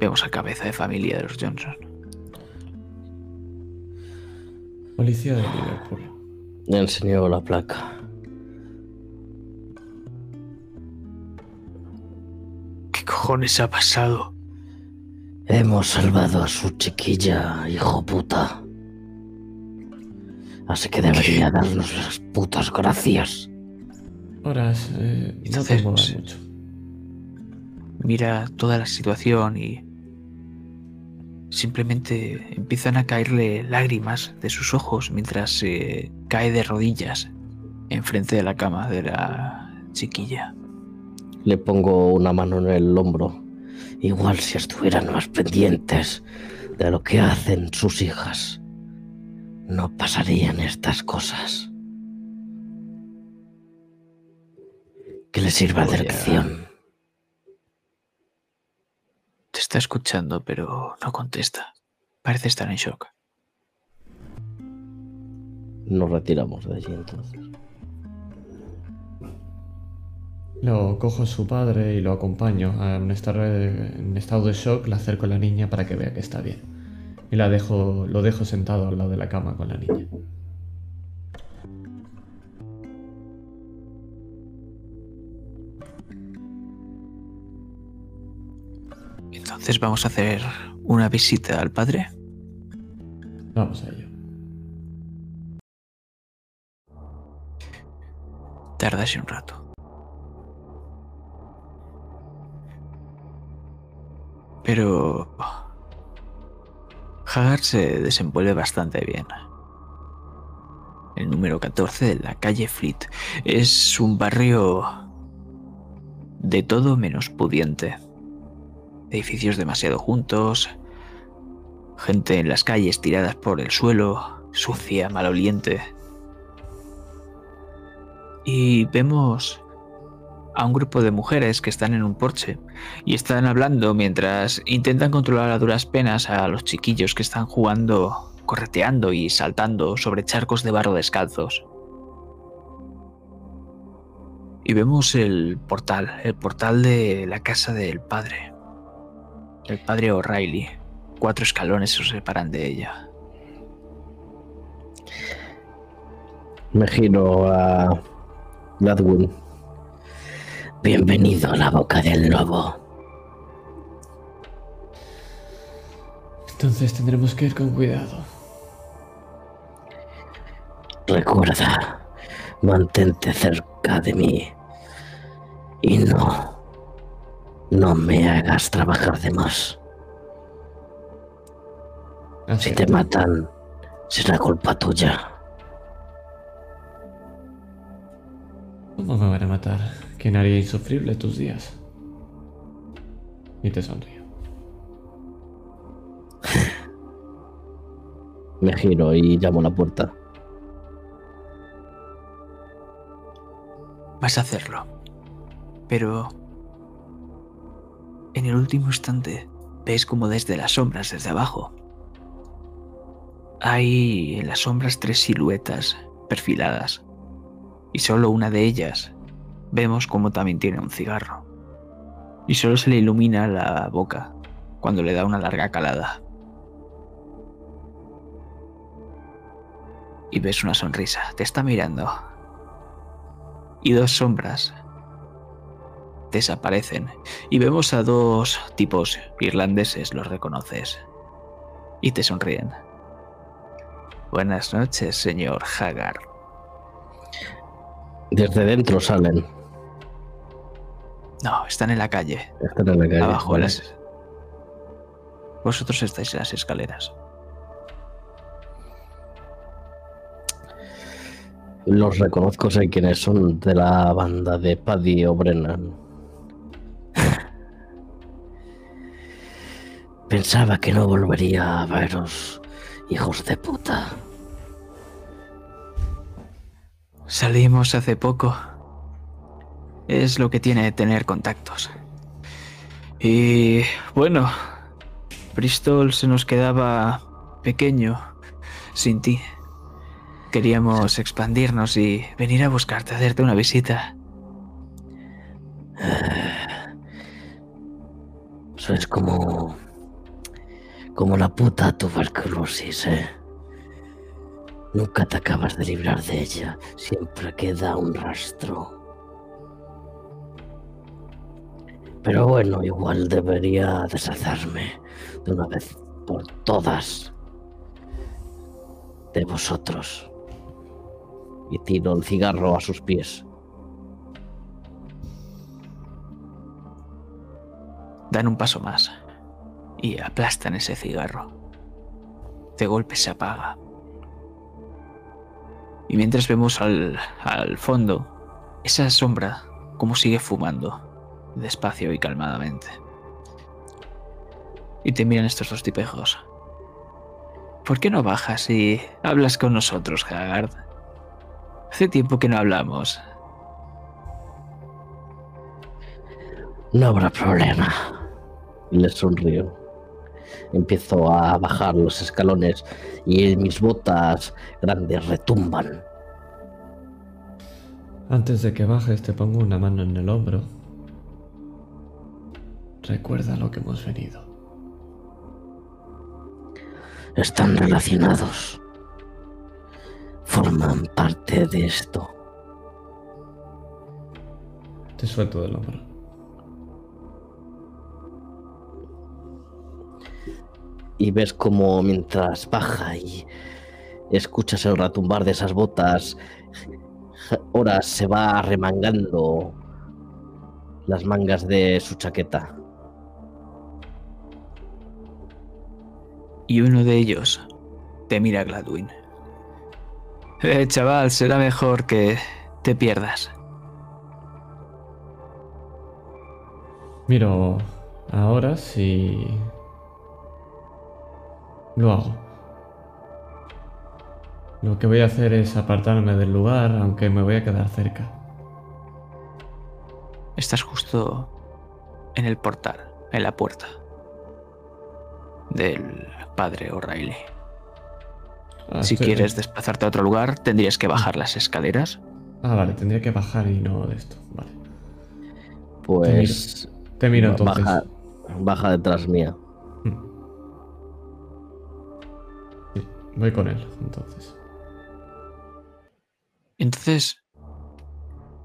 Vemos a cabeza de familia de los Johnson. Policía de Liverpool. Le enseñó la placa. cojones ha pasado? Hemos salvado a su chiquilla, hijo puta. Así que debería darnos las putas gracias. Horas, eh, no te Entonces, muevas mucho. Mira toda la situación y simplemente empiezan a caerle lágrimas de sus ojos mientras se cae de rodillas enfrente de la cama de la chiquilla. Le pongo una mano en el hombro. Igual si estuvieran más pendientes de lo que hacen sus hijas, no pasarían estas cosas. Que les sirva de Voy lección. Te está escuchando, pero no contesta. Parece estar en shock. Nos retiramos de allí entonces. Lo cojo a su padre y lo acompaño. En estar en estado de shock, le acerco a la niña para que vea que está bien. Y la dejo, lo dejo sentado al lado de la cama con la niña. Entonces vamos a hacer una visita al padre. Vamos a ello. Tardase un rato. Pero Hagar se desenvuelve bastante bien. El número 14 de la calle Fleet es un barrio de todo menos pudiente. Edificios demasiado juntos, gente en las calles tiradas por el suelo, sucia, maloliente. Y vemos a un grupo de mujeres que están en un porche y están hablando mientras intentan controlar a duras penas a los chiquillos que están jugando, correteando y saltando sobre charcos de barro descalzos. Y vemos el portal, el portal de la casa del padre, el padre O'Reilly. Cuatro escalones se separan de ella. Me giro a Gladwin. Bienvenido a la boca del lobo. Entonces tendremos que ir con cuidado. Recuerda, mantente cerca de mí. Y no, no me hagas trabajar de más. Así Si te matan, será culpa tuya. ¿Cómo me van a matar? ¿Quién haría insufrible tus días? Y te sonrío. Me giro y llamo a la puerta. Vas a hacerlo. Pero... En el último instante, ves como desde las sombras, desde abajo, hay en las sombras tres siluetas perfiladas. Y solo una de ellas vemos como también tiene un cigarro. Y solo se le ilumina la boca cuando le da una larga calada. Y ves una sonrisa, te está mirando. Y dos sombras desaparecen. Y vemos a dos tipos irlandeses, los reconoces. Y te sonríen. Buenas noches, señor Hagar. Desde dentro salen. No, están en la calle, Están en la calle. abajo. las- Vosotros estáis en las escaleras. Los reconozco, sé quiénes son de la banda de Paddy O'Brennan. Pensaba que no volvería a veros, hijos de puta. Salimos hace poco. Es lo que tiene tener contactos. Y bueno, Bristol se nos quedaba pequeño sin ti. Queríamos expandirnos y venir a buscarte, hacerte una visita. Sois como. Como la puta tuberculosis, ¿eh? Nunca te acabas de librar de ella, siempre queda un rastro. Pero bueno, igual debería deshacerme de una vez por todas de vosotros. Y tiro el cigarro a sus pies. Dan un paso más y aplastan ese cigarro. De golpe se apaga. Y mientras vemos al, al fondo esa sombra como sigue fumando, despacio y calmadamente. Y te miran estos dos tipejos. ¿Por qué no bajas y hablas con nosotros, Haggard? Hace tiempo que no hablamos. No habrá problema. Le sonrío. Empiezo a bajar los escalones y mis botas grandes retumban. Antes de que bajes te pongo una mano en el hombro. Recuerda lo que hemos venido. Están relacionados. Forman parte de esto. Te suelto del hombro. Y ves como mientras baja y escuchas el retumbar de esas botas, ahora se va remangando las mangas de su chaqueta. Y uno de ellos te mira Gladwin. Eh, chaval, será mejor que te pierdas. Miro ahora si lo hago. Lo que voy a hacer es apartarme del lugar, aunque me voy a quedar cerca. Estás justo en el portal, en la puerta del padre O'Reilly. Ah, si estoy- quieres desplazarte a otro lugar, tendrías que bajar las escaleras. Ah, vale, tendría que bajar y no de esto. Vale. Pues Te miro entonces. baja, baja detrás mía. Voy con él, entonces. Entonces,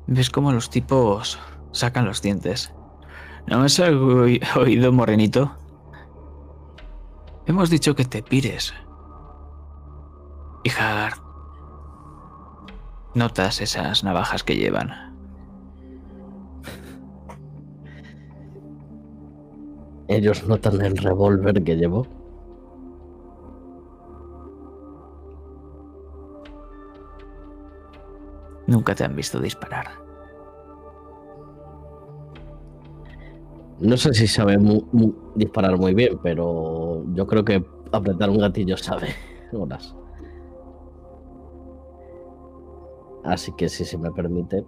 ves cómo los tipos sacan los dientes. ¿No me has oí- oído, morenito? Hemos dicho que te pires. Y Haggard, notas esas navajas que llevan. Ellos notan el revólver que llevo. Nunca te han visto disparar. No sé si sabe mu- mu- disparar muy bien, pero yo creo que apretar un gatillo sabe horas. Así que si se me permite,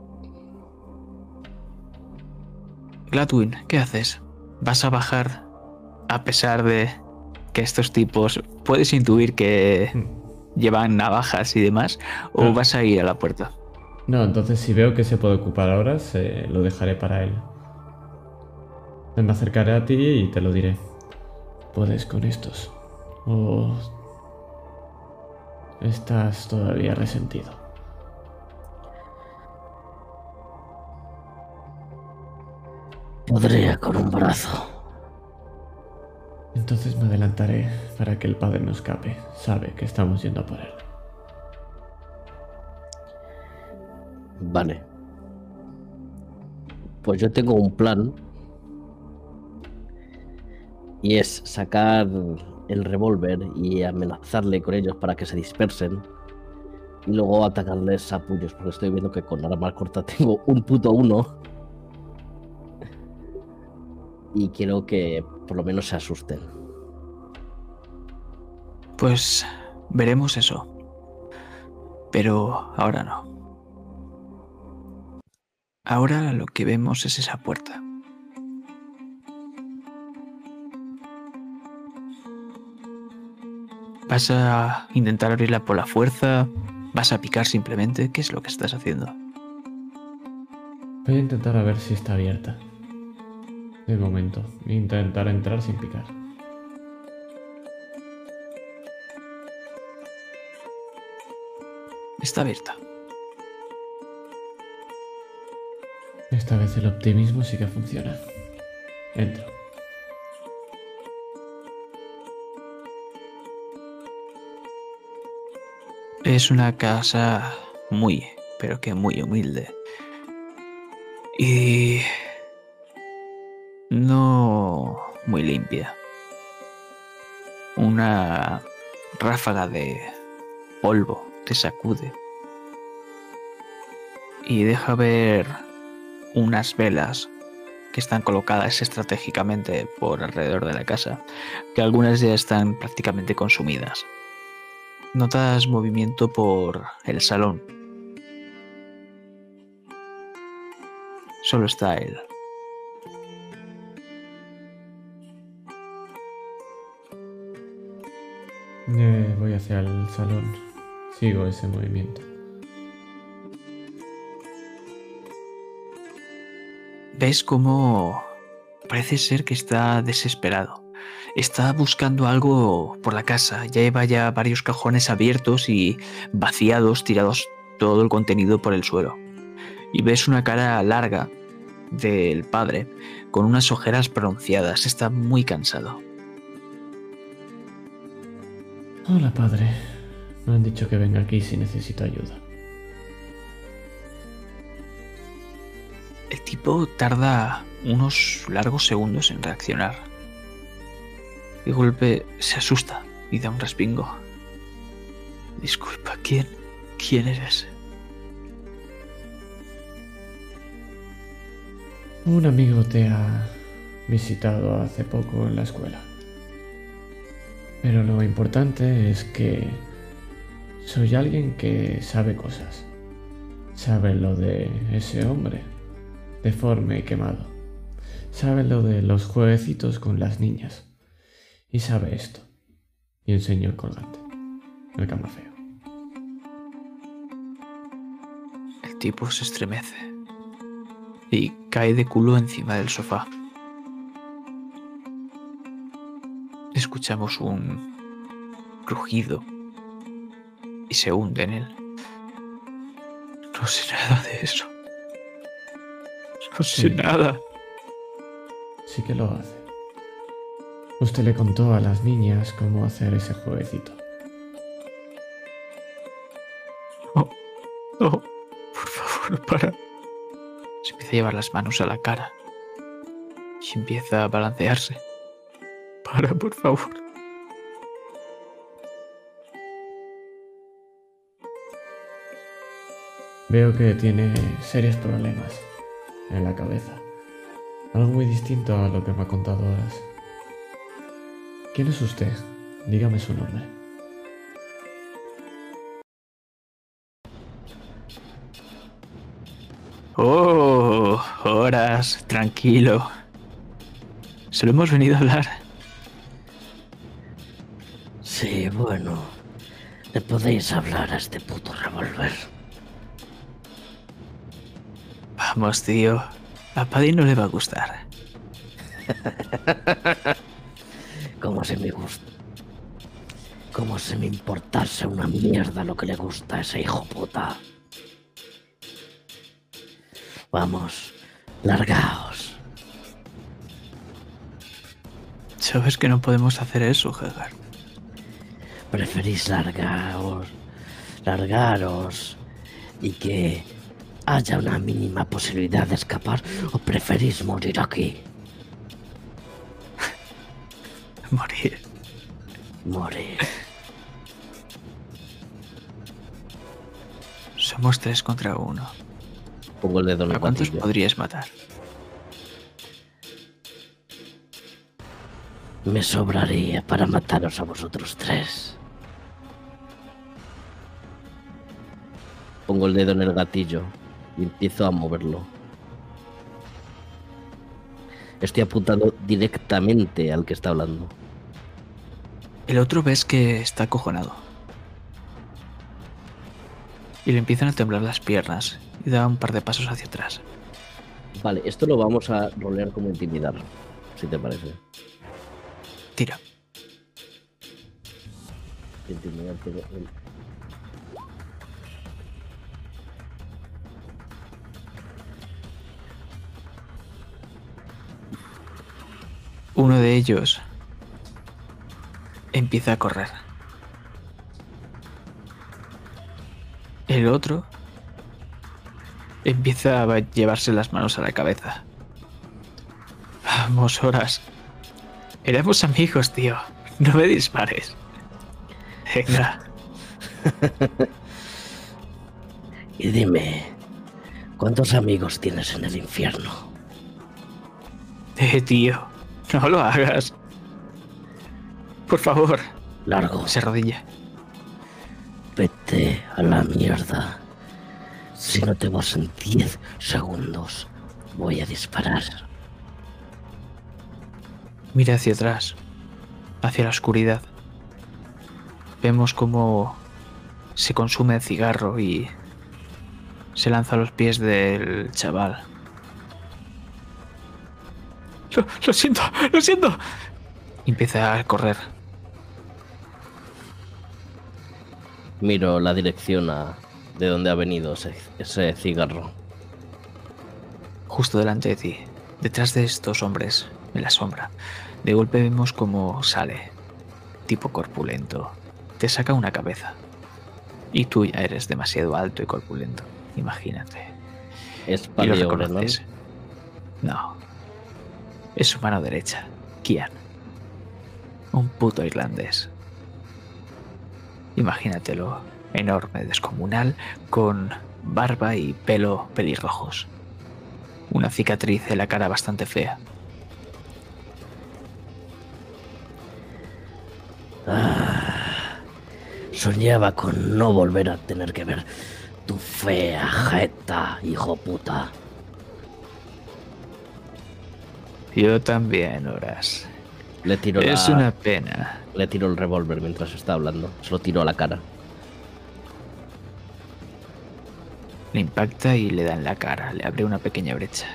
Gladwin, ¿qué haces? ¿Vas a bajar a pesar de que estos tipos puedes intuir que Mm. llevan navajas y demás? ¿O Ah. vas a ir a la puerta? No, entonces si veo que se puede ocupar ahora, se lo dejaré para él. Me acercaré a ti y te lo diré. Puedes con estos. O estás todavía resentido. podría con un brazo. Entonces me adelantaré para que el padre no escape. Sabe que estamos yendo a por él. Vale. Pues yo tengo un plan. Y es sacar el revólver y amenazarle con ellos para que se dispersen. Y luego atacarles a puños, porque estoy viendo que con arma corta tengo un puto uno. Y quiero que por lo menos se asusten. Pues veremos eso. Pero ahora no. Ahora lo que vemos es esa puerta. ¿Vas a intentar abrirla por la fuerza? ¿Vas a picar simplemente? ¿Qué es lo que estás haciendo? Voy a intentar a ver si está abierta. De momento. Intentar entrar sin picar. Está abierta. Esta vez el optimismo sí que funciona. Entro. Es una casa muy, pero que muy humilde. Y no muy limpia. Una ráfaga de polvo te sacude y deja ver unas velas que están colocadas estratégicamente por alrededor de la casa, que algunas ya están prácticamente consumidas. Notas movimiento por el salón. Solo está él. Eh, voy hacia el salón. Sigo ese movimiento. Ves cómo parece ser que está desesperado. Está buscando algo por la casa. Ya lleva ya varios cajones abiertos y vaciados, tirados todo el contenido por el suelo. Y ves una cara larga del padre con unas ojeras pronunciadas. Está muy cansado. Hola, padre. Me han dicho que venga aquí si necesito ayuda. Tipo tarda unos largos segundos en reaccionar. De golpe se asusta y da un respingo. Disculpa, ¿quién? ¿Quién eres? Un amigo te ha visitado hace poco en la escuela. Pero lo importante es que soy alguien que sabe cosas. Sabe lo de ese hombre, deforme y quemado. Sabe lo de los jueguecitos con las niñas. Y sabe esto. Y enseño el colgante. El camafeo. El tipo se estremece y cae de culo encima del sofá. Escuchamos un crujido y se hunde en él. No sé nada de eso. No sé Sí. nada. Sí que lo hace. Usted le contó a las niñas cómo hacer ese jueguecito. No, por favor, para. Se empieza a llevar las manos a la cara y empieza a balancearse. Para, por favor. Veo que tiene serios problemas en la cabeza. Algo muy distinto a lo que me ha contado Horas. ¿Quién es usted? Dígame su nombre. Oh, horas, tranquilo. Solo hemos venido a hablar. Sí, bueno. Le podéis hablar a este puto revólver. Vamos, tío. A Paddy no le va a gustar. Como si me gusta. Como si me importase una mierda lo que le gusta a ese hijo puta. Vamos, largaos. Sabes que no podemos hacer eso, Hagar. Preferís largaos, largaros y que haya una mínima posibilidad de escapar o preferís morir aquí. Morir. Morir. Somos tres contra uno. Pongo el dedo en ¿A cuántos gatillo. podrías matar? Me sobraría para mataros a vosotros tres. Pongo el dedo en el gatillo y empiezo a moverlo. Estoy apuntando directamente al que está hablando. El otro ves que está acojonado. Y le empiezan a temblar las piernas y da un par de pasos hacia atrás. Vale, esto lo vamos a rolear como intimidar, si te parece. Tira. Intimidar, pero el- Uno de ellos empieza a correr. El otro empieza a llevarse las manos a la cabeza. Vamos, horas. Éramos amigos, tío. No me dispares. Venga. Y dime, ¿cuántos amigos tienes en el infierno? Eh, tío. No lo hagas. Por favor. Largo. Se arrodilla. Vete a la mierda. Si no te vas en 10 segundos, voy a disparar. Mira hacia atrás, hacia la oscuridad. Vemos cómo se consume el cigarro y se lanza a los pies del chaval. Lo, lo siento, lo siento. Y empieza a correr. Miro la dirección a de donde ha venido ese, ese cigarro. Justo delante de ti, detrás de estos hombres, en la sombra. De golpe vemos cómo sale, tipo corpulento. Te saca una cabeza. Y tú ya eres demasiado alto y corpulento. Imagínate. Es Y lo paleo, ¿no? No. Es su mano derecha, Kian. Un puto irlandés. Imagínatelo, enorme, descomunal, con barba y pelo pelirrojos. Una cicatriz en la cara bastante fea. Soñaba con no volver a tener que ver tu fea jeta, hijo puta. Yo también, Horas. Le tiro, Es la- una pena. le tiro el revólver mientras está hablando. Se lo tiro a la cara. Le impacta y le da en la cara, le abre una pequeña brecha.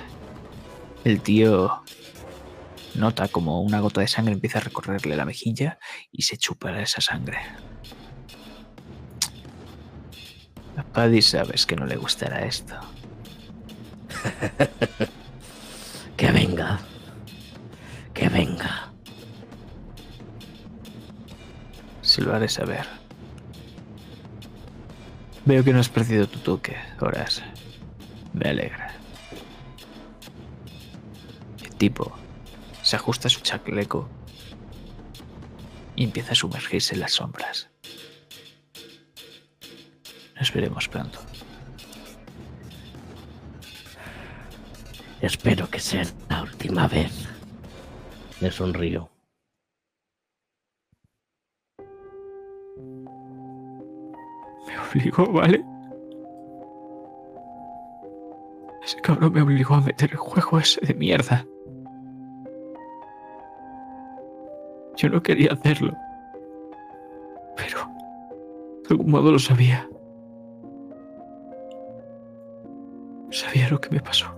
El tío nota como una gota de sangre empieza a recorrerle la mejilla y se chupa esa sangre. A Paddy sabes que no le gustará esto. Que venga. Que venga. Se lo haré saber. Veo que no has perdido tu toque, Horas. Me alegra. El tipo se ajusta su chacleco y empieza a sumergirse en las sombras. Nos veremos pronto. Espero que sea la última vez. Le sonrío. Me obligó, ¿vale? Ese cabrón me obligó a meter el juego ese de mierda. Yo no quería hacerlo. Pero... De algún modo lo sabía. Sabía lo que me pasó.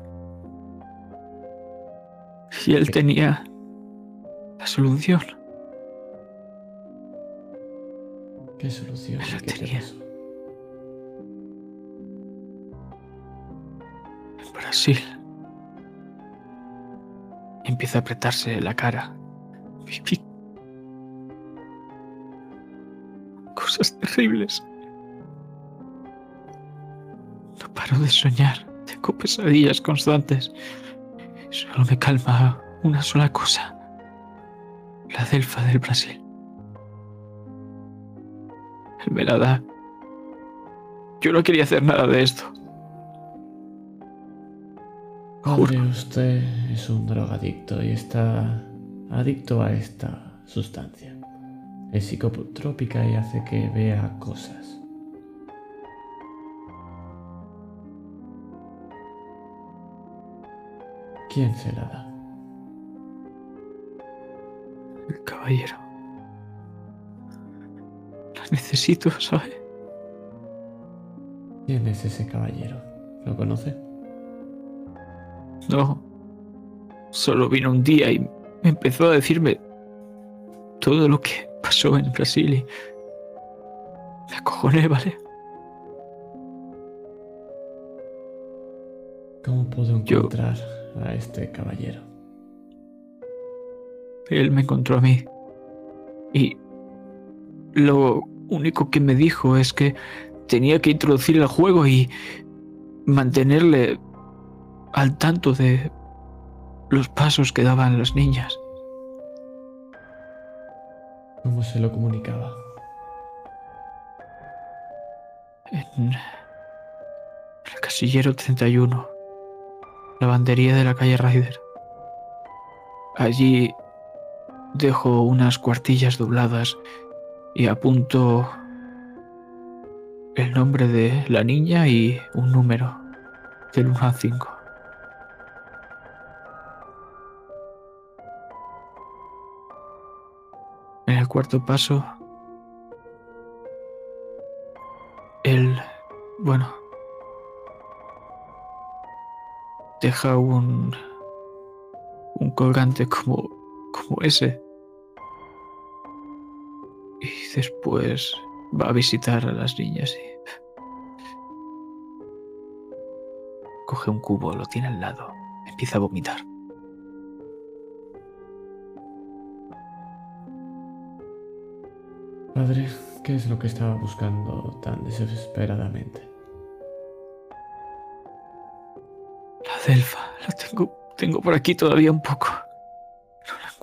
Y él tenía la solución. ¿Qué solución? Pero ¿Qué te tenía- pasó? en Brasil. Empieza a apretarse la cara. Viví cosas terribles. No paro de soñar. Tengo pesadillas constantes. Solo me calma una sola cosa. La delfa del Brasil. Él me la da. Yo no quería hacer nada de esto. Padre, usted es un drogadicto y está adicto a esta sustancia. Es psicotrópica y hace que vea cosas. ¿Quién se la da? Caballero. La necesito, ¿sabe? ¿Quién es ese caballero? ¿Lo conoce? No. Solo vino un día y empezó a decirme todo lo que pasó en Brasil y me acojoné, ¿vale? ¿Cómo puedo Yo- encontrar a este caballero? Él me encontró a mí. Y lo único que me dijo es que tenía que introducir el juego y mantenerle al tanto de los pasos que daban las niñas. ¿Cómo se lo comunicaba? En el casillero 31, lavandería de la calle Ryder. Allí dejo unas cuartillas dobladas y apunto el nombre de la niña y un número del 1 al 5. En el cuarto paso, él, bueno, deja un un colgante como como ese y después va a visitar a las niñas y coge un cubo, lo tiene al lado, empieza a vomitar. Padre, ¿qué es lo que estaba buscando tan desesperadamente? La delfa, la tengo, tengo por aquí todavía un poco.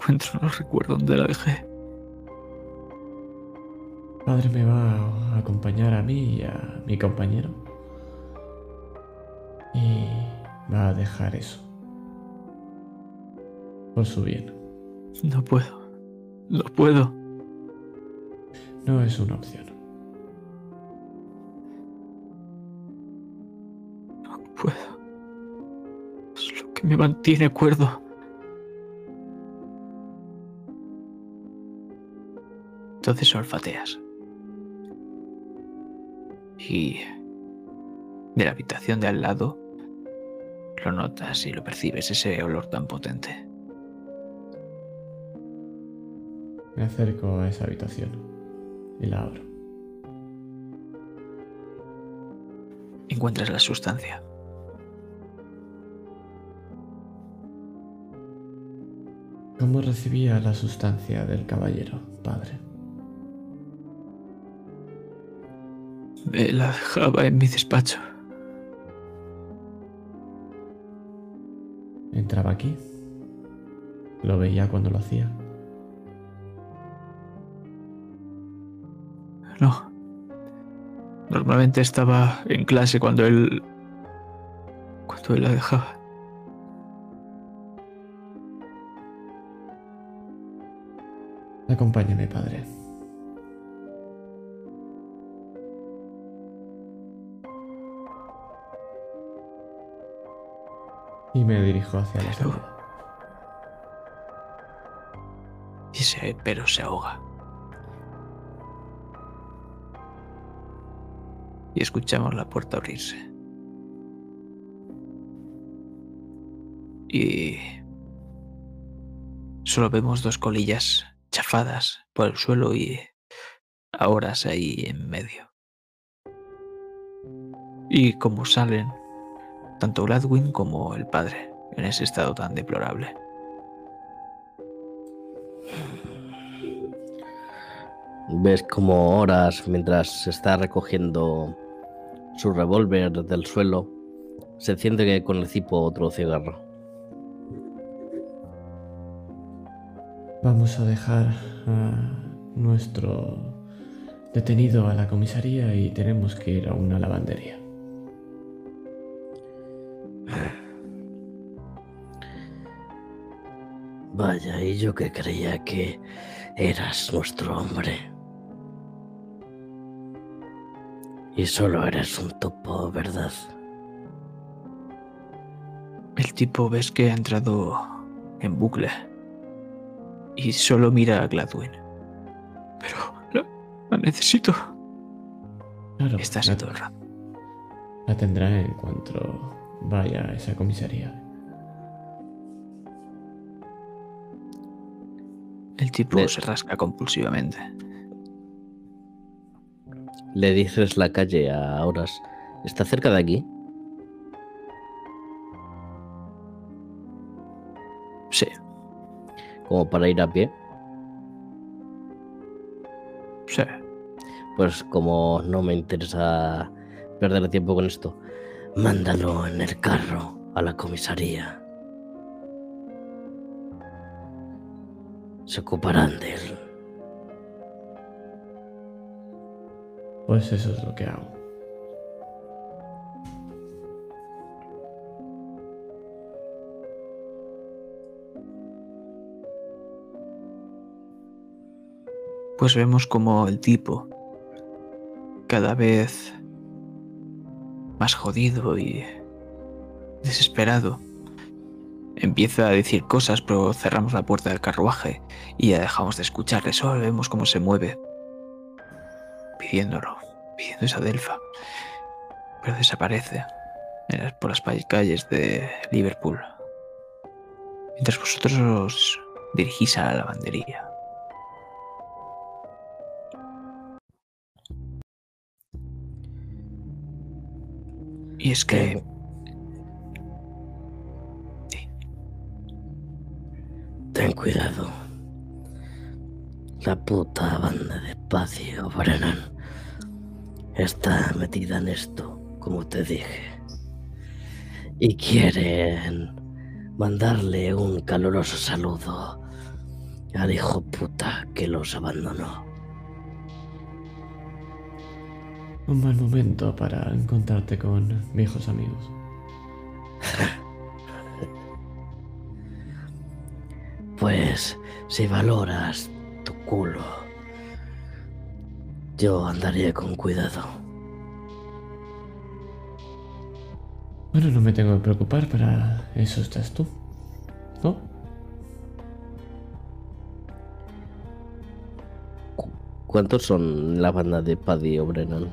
Encuentro, no recuerdo dónde la dejé. Padre me va a acompañar a mí y a mi compañero. Y va a dejar eso. Por su bien. No puedo, no puedo. No es una opción. No puedo. Es lo que me mantiene cuerdo. Entonces olfateas. Y de la habitación de al lado lo notas y lo percibes, ese olor tan potente. Me acerco a esa habitación y la abro. Encuentras la sustancia. ¿Cómo recibía la sustancia del caballero, padre? Me la dejaba en mi despacho. Entraba aquí. Lo veía cuando lo hacía. No. Normalmente estaba en clase cuando él. cuando él la dejaba. Acompáñame, padre. Y me dirijo hacia la salida. Y se, pero se ahoga. Y escuchamos la puerta abrirse. Y solo vemos dos colillas chafadas por el suelo y a horas ahí en medio. Y como salen tanto Gladwin como el padre en ese estado tan deplorable. Ves como horas mientras se está recogiendo su revólver del suelo, se enciende con el cipo otro cigarro. Vamos a dejar a nuestro detenido a la comisaría y tenemos que ir a una lavandería. Vaya, y yo que creía que eras nuestro hombre. Y solo eres un topo, ¿verdad? El tipo ves que ha entrado en bucle y solo mira a Gladwin. Pero la, la necesito. Claro, Está así la, todo el rato. la tendrá en cuanto vaya a esa comisaría. El tipo Le- se rasca compulsivamente. Le dices la calle a horas. ¿Está cerca de aquí? Sí, como para ir a pie. Sí. Pues como no me interesa perder tiempo con esto, mándalo en el carro a la comisaría. Se ocuparán de él. Pues eso es lo que hago. Pues vemos como el tipo, cada vez más jodido y desesperado, empieza a decir cosas, pero cerramos la puerta del carruaje y ya dejamos de escucharle. Solo vemos cómo se mueve, pidiéndolo, pidiendo esa delfa, pero desaparece por las calles de Liverpool. Mientras vosotros os dirigís a la lavandería. Y es que Ten cuidado. La puta banda de Pacio Brennan está metida en esto, como te dije. Y quieren mandarle un caluroso saludo al hijo puta que los abandonó. Un mal momento para encontrarte con viejos amigos. Pues si valoras tu culo, yo andaría con cuidado. Bueno, no me tengo que preocupar, para eso estás tú. ¿No? Cu- ¿Cuántos son la banda de Paddy O'Brennan?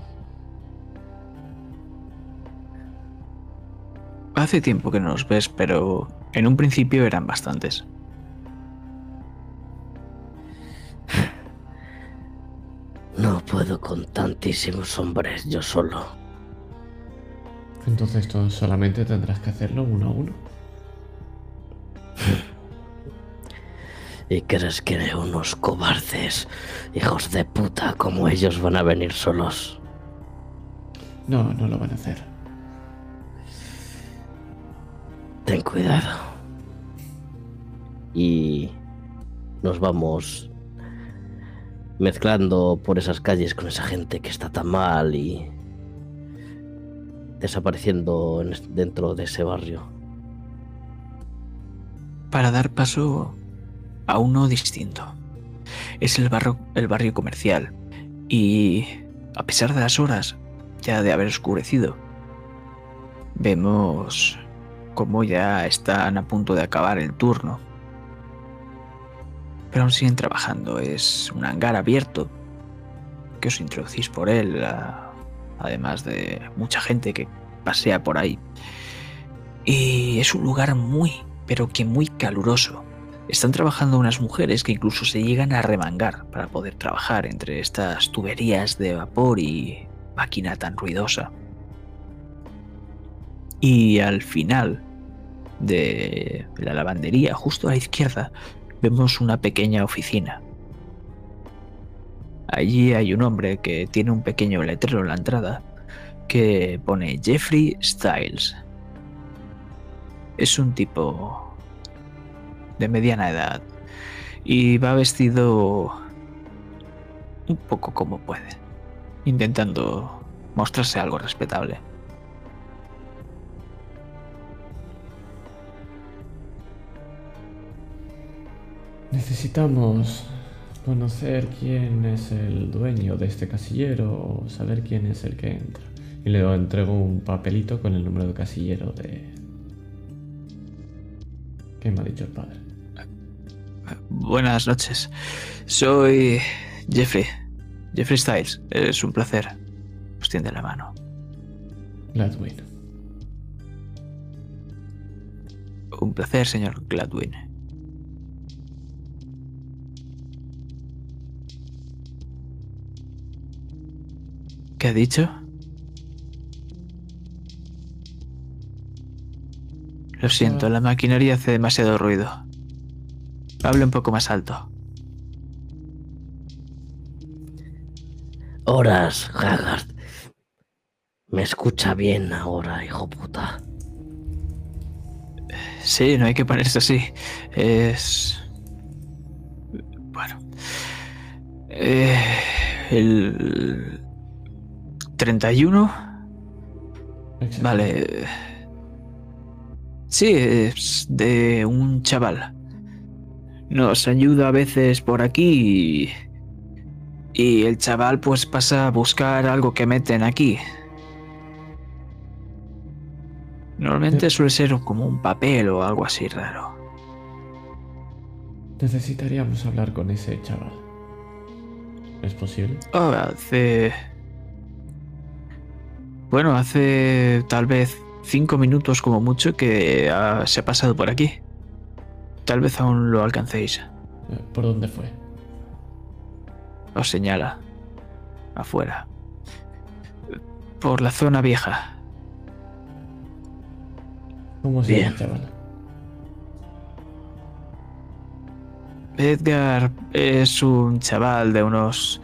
Hace tiempo que no los ves, pero en un principio eran bastantes. No puedo con tantísimos hombres yo solo. Entonces tú solamente tendrás que hacerlo uno a uno. ¿Y crees que unos cobardes, hijos de puta como ellos van a venir solos? No, no lo van a hacer. Ten cuidado. Y nos vamos mezclando por esas calles con esa gente que está tan mal y desapareciendo en es- dentro de ese barrio. Para dar paso a uno distinto. Es el barrio, el barrio comercial. Y a pesar de las horas ya de haber oscurecido, vemos cómo ya están a punto de acabar el turno. Pero aún siguen trabajando. Es un hangar abierto que os introducís por él, además de mucha gente que pasea por ahí. Y es un lugar muy, pero que muy caluroso. Están trabajando unas mujeres que incluso se llegan a remangar para poder trabajar entre estas tuberías de vapor y máquina tan ruidosa. Y al final de la lavandería, justo a la izquierda, vemos una pequeña oficina. Allí hay un hombre que tiene un pequeño letrero en la entrada que pone Jeffrey Styles. Es un tipo de mediana edad y va vestido un poco como puede, intentando mostrarse algo respetable. Necesitamos conocer quién es el dueño de este casillero o saber quién es el que entra. Y le entrego un papelito con el número de casillero de... ¿Qué me ha dicho el padre? Buenas noches, soy Jeffrey, Jeffrey Styles, es un placer. Os tiende la mano. Gladwin. Un placer, señor Gladwin. ¿Qué ha dicho? Lo siento, la maquinaria hace demasiado ruido. Hable un poco más alto. Horas, Haggard. Me escucha bien ahora, hijo puta. Sí, no hay que ponerse así. Es. Bueno. Eh, el. 31. Excelente. Vale. Sí, es de un chaval. Nos ayuda a veces por aquí y, y el chaval pues pasa a buscar algo que meten aquí. Normalmente suele ser como un papel o algo así raro. Necesitaríamos hablar con ese chaval. ¿Es posible? Oh, hace... Bueno, hace tal vez cinco minutos como mucho que ah, se ha pasado por aquí. Tal vez aún lo alcancéis. Eh, ¿Por dónde fue? Os señala. Afuera. Por la zona vieja. ¿Cómo se llama chaval? Edgar es un chaval de unos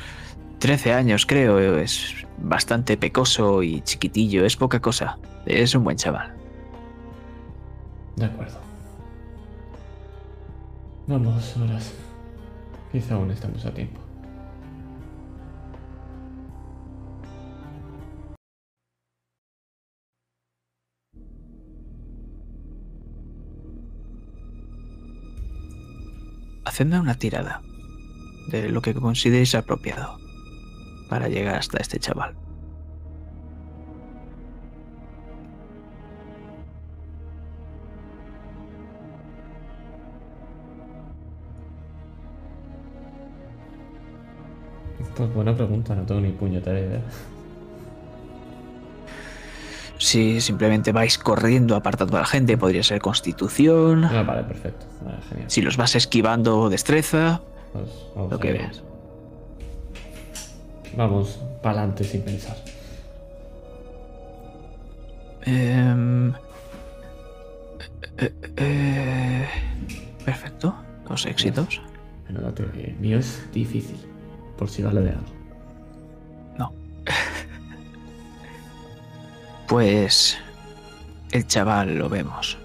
13 años, creo. Es bastante pecoso y chiquitillo. Es poca cosa. Es un buen chaval. De acuerdo. Vamos, horas. Quizá aún estamos a tiempo. Hacedme una tirada de lo que consideréis apropiado para llegar hasta este chaval. Pues buena pregunta, no tengo ni puñetera idea. Si simplemente vais corriendo apartando a la gente, podría ser constitución. Ah, vale, perfecto. Vale, genial. Si los vas esquivando, destreza. Pues Lo que veas. Vamos para adelante sin pensar. Em, eh, eh, perfecto. Dos éxitos. Bueno, date, el mío es difícil. Por si vale de algo. No. Pues el chaval lo vemos.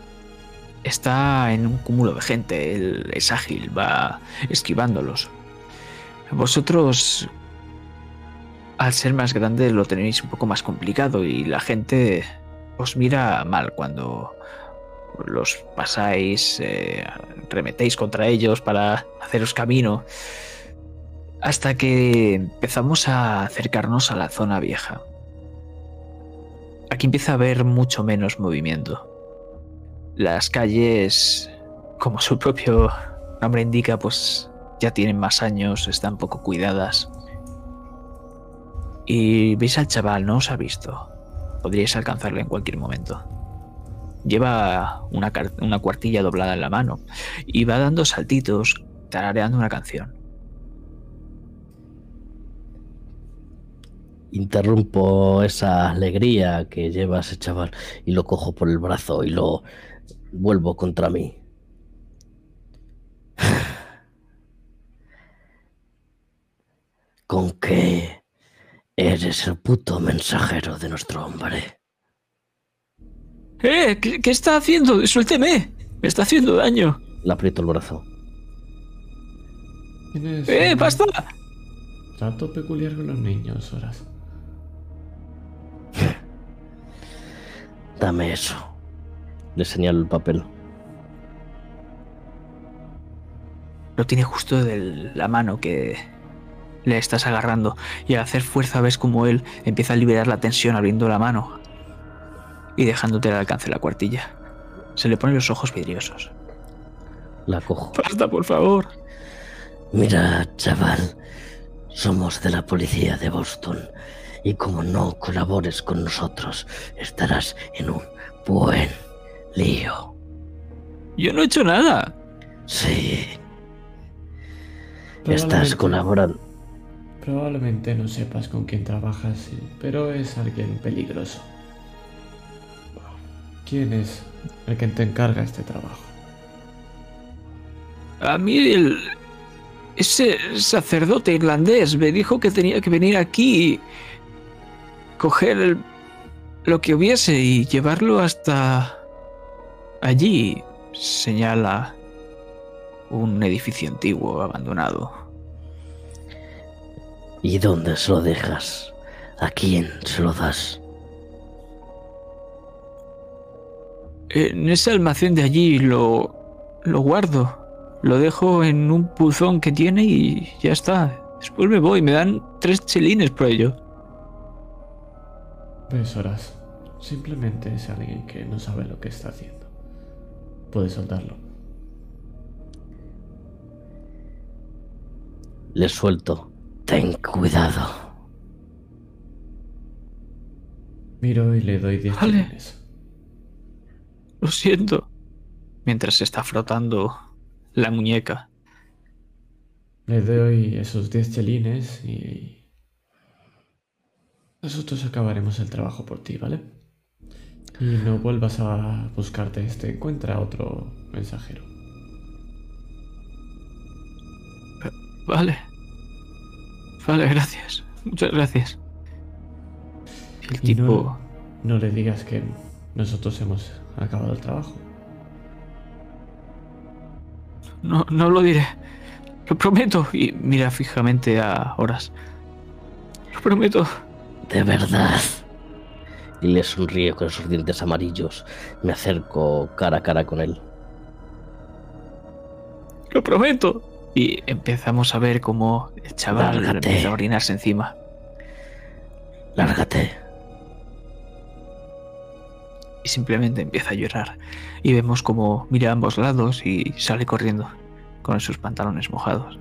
Está en un cúmulo de gente. Él es ágil, va esquivándolos. Vosotros, al ser más grande, lo tenéis un poco más complicado y la gente os mira mal cuando los pasáis, eh, remetéis contra ellos para haceros camino. Hasta que empezamos a acercarnos a la zona vieja. Aquí empieza a haber mucho menos movimiento. Las calles, como su propio nombre indica, pues ya tienen más años, están poco cuidadas. Y veis al chaval, no os ha visto. Podríais alcanzarle en cualquier momento. Lleva una, una cuartilla doblada en la mano y va dando saltitos, tarareando una canción. Interrumpo esa alegría que lleva ese chaval y lo cojo por el brazo y lo vuelvo contra mí. ¿Con qué eres el puto mensajero de nuestro hombre? ¡Eh! ¿Qué, qué está haciendo? ¡Suélteme! ¡Me está haciendo daño! Le aprieto el brazo. ¡Eh! un ¡Basta! Trato peculiar con los niños, horas. Dame eso. Le señalo el papel. Lo tiene justo de la mano que le estás agarrando. Y al hacer fuerza ves como él empieza a liberar la tensión abriendo la mano y dejándote al alcance la cuartilla. Se le ponen los ojos vidriosos. La cojo. ¡Basta, por favor! Mira, chaval, somos de la policía de Boston y como no colabores con nosotros, estarás en un buen lío. Yo no he hecho nada. Sí, estás colaborando. Probablemente no sepas con quién trabajas, sí, pero es alguien peligroso. ¿Quién es el que te encarga este trabajo? A mí el, ese sacerdote irlandés me dijo que tenía que venir aquí y coger lo que hubiese y llevarlo hasta allí. Señala un edificio antiguo abandonado. ¿Y dónde se lo dejas? ¿A quién se lo das? En ese almacén de allí lo, lo guardo. Lo dejo en un puzón que tiene y ya está. Después me voy, me dan tres chelines por ello. Ves, Horas. Simplemente es alguien que no sabe lo que está haciendo. Puedes soltarlo. Le suelto. Ten cuidado. Miro y le doy 10 Vale. chelines. Lo siento. Mientras se está frotando la muñeca. Le doy esos 10 chelines y... Nosotros acabaremos el trabajo por ti, ¿vale? Y no vuelvas a buscarte este. Encuentra otro mensajero. Vale. Vale, gracias. Muchas gracias. El Y tipo... no, no le digas que nosotros hemos acabado el trabajo. No, no lo diré. Lo prometo. Y mira fijamente a Horas. Lo prometo. De verdad. Y le sonríe con esos dientes amarillos. Me acerco cara a cara con él. Lo prometo. Y empezamos a ver cómo el chaval Lárgate. empieza a orinarse encima. Lárgate. Y simplemente empieza a llorar. Y vemos cómo mira a ambos lados y sale corriendo con sus pantalones mojados.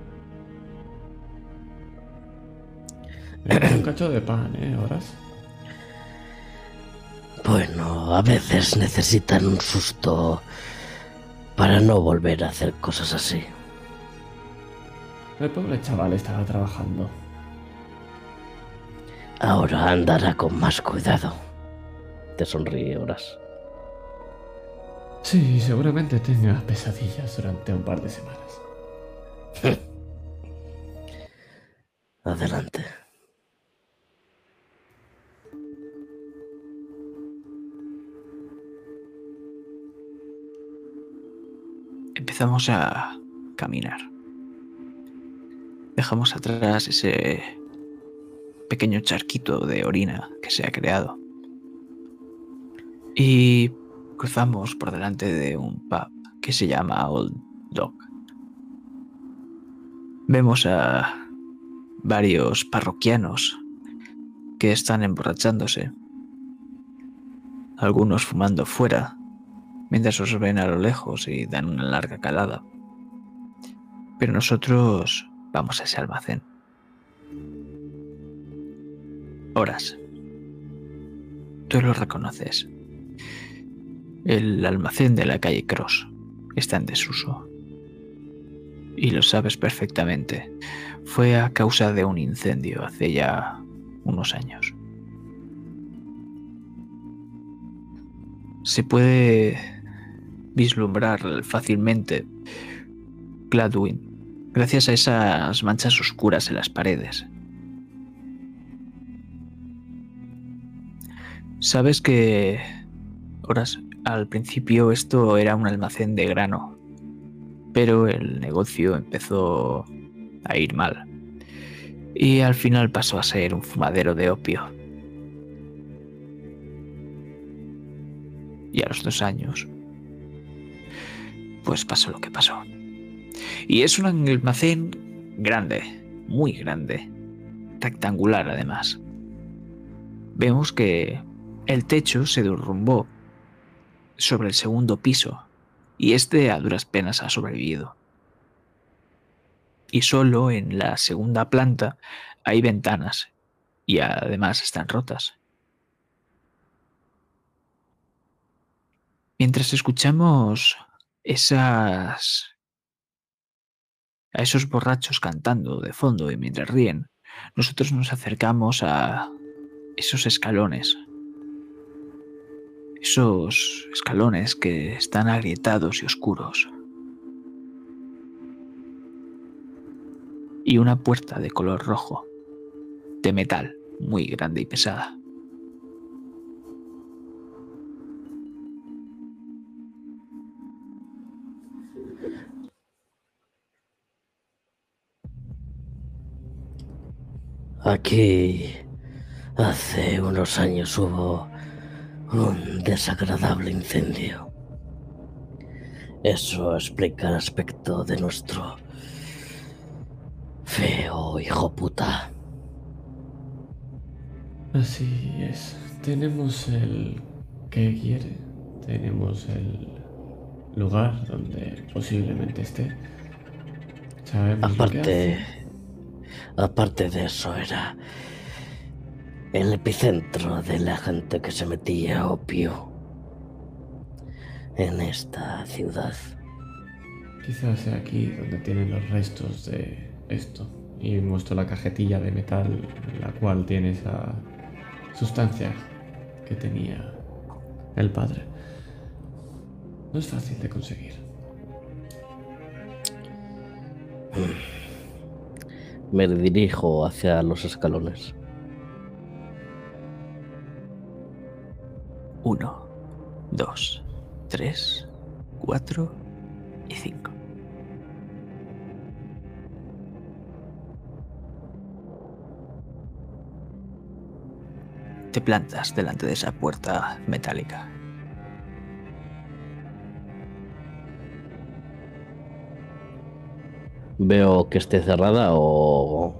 Un cacho de pan, ¿eh? Horas. Bueno, a veces necesitan un susto para no volver a hacer cosas así. El pobre chaval estaba trabajando. Ahora andará con más cuidado. Te sonríe Horas. Sí, seguramente tenga pesadillas durante un par de semanas. Adelante. Empezamos a caminar. Dejamos atrás ese pequeño charquito de orina que se ha creado. Y cruzamos por delante de un pub que se llama Old Dog. Vemos a varios parroquianos que están emborrachándose. Algunos fumando fuera, mientras os ven a lo lejos y dan una larga calada. Pero nosotros vamos a ese almacén. Horas. Tú lo reconoces. El almacén de la calle Cross está en desuso. Y lo sabes perfectamente. Fue a causa de un incendio hace ya unos años. Se puede vislumbrar fácilmente Gladwin gracias a esas manchas oscuras en las paredes. Sabes que, horas, al principio esto era un almacén de grano, pero el negocio empezó a ir mal y al final pasó a ser un fumadero de opio. Y a los dos años, pues pasó lo que pasó. Y es un almacén grande, muy grande, rectangular además. Vemos que el techo se derrumbó sobre el segundo piso y este a duras penas ha sobrevivido. Y solo en la segunda planta hay ventanas y además están rotas. Mientras escuchamos esas a esos borrachos cantando de fondo y mientras ríen, nosotros nos acercamos a esos escalones. Esos escalones que están agrietados y oscuros. Y una puerta de color rojo, de metal, muy grande y pesada. Aquí hace unos años hubo un desagradable incendio. Eso explica el aspecto de nuestro feo hijo puta. Así es. Tenemos el que quiere. Tenemos el lugar donde posiblemente esté. Sabemos lo que Aparte, hace. Aparte de eso era el epicentro de la gente que se metía opio en esta ciudad. Quizás sea aquí donde tienen los restos de esto. Y muestro la cajetilla de metal en la cual tiene esa sustancia que tenía el padre. No es fácil de conseguir. Me dirijo hacia los escalones. Uno, dos, tres, cuatro y cinco. Te plantas delante de esa puerta metálica. Veo que esté cerrada o...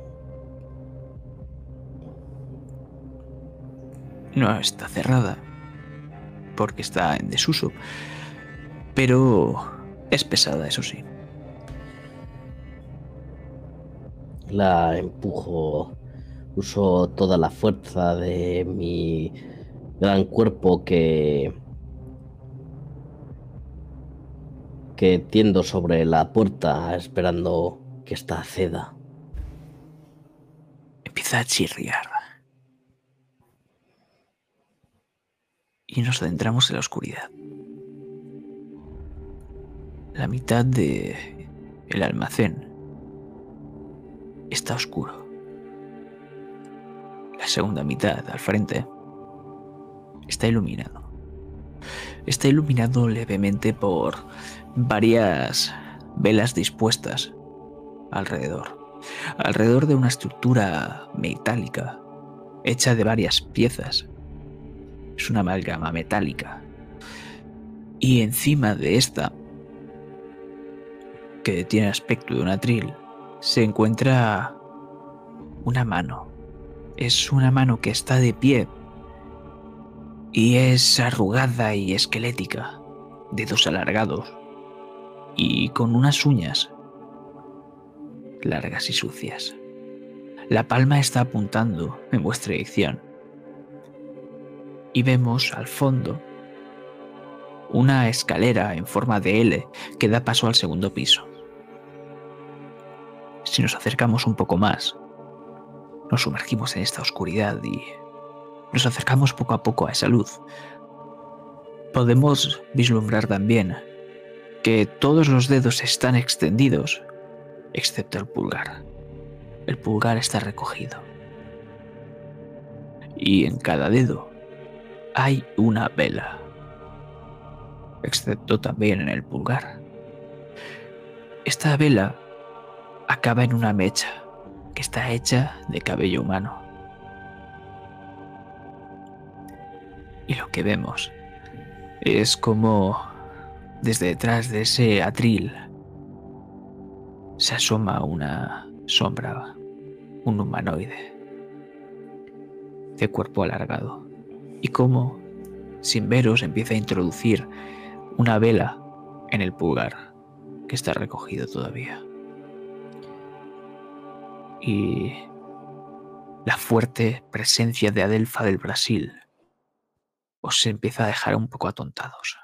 No está cerrada porque está en desuso, pero es pesada, eso sí. La empujo. Uso toda la fuerza de mi gran cuerpo que. Que tiendo sobre la puerta esperando que esta ceda. Empieza a chirriar. Y nos adentramos en la oscuridad. La mitad de el almacén está oscuro. La segunda mitad, al frente, está iluminado. Está iluminado levemente por varias velas dispuestas alrededor. Alrededor de una estructura metálica hecha de varias piezas. Es una amalgama metálica. Y encima de esta, que tiene aspecto de un atril, se encuentra una mano. Es una mano que está de pie y es arrugada y esquelética, dedos alargados y con unas uñas largas y sucias. La palma está apuntando en vuestra dirección y vemos al fondo una escalera en forma de L que da paso al segundo piso. Si nos acercamos un poco más, nos sumergimos en esta oscuridad y nos acercamos poco a poco a esa luz. Podemos vislumbrar también que todos los dedos están extendidos, excepto el pulgar. El pulgar está recogido. Y en cada dedo hay una vela, excepto también en el pulgar. Esta vela acaba en una mecha que está hecha de cabello humano. Y lo que vemos es como desde detrás de ese atril se asoma una sombra, un humanoide de cuerpo alargado. Y como, sin veros, empieza a introducir una vela en el pulgar que está recogido todavía. Y la fuerte presencia de Adelfa del Brasil os empieza a dejar un poco atontados.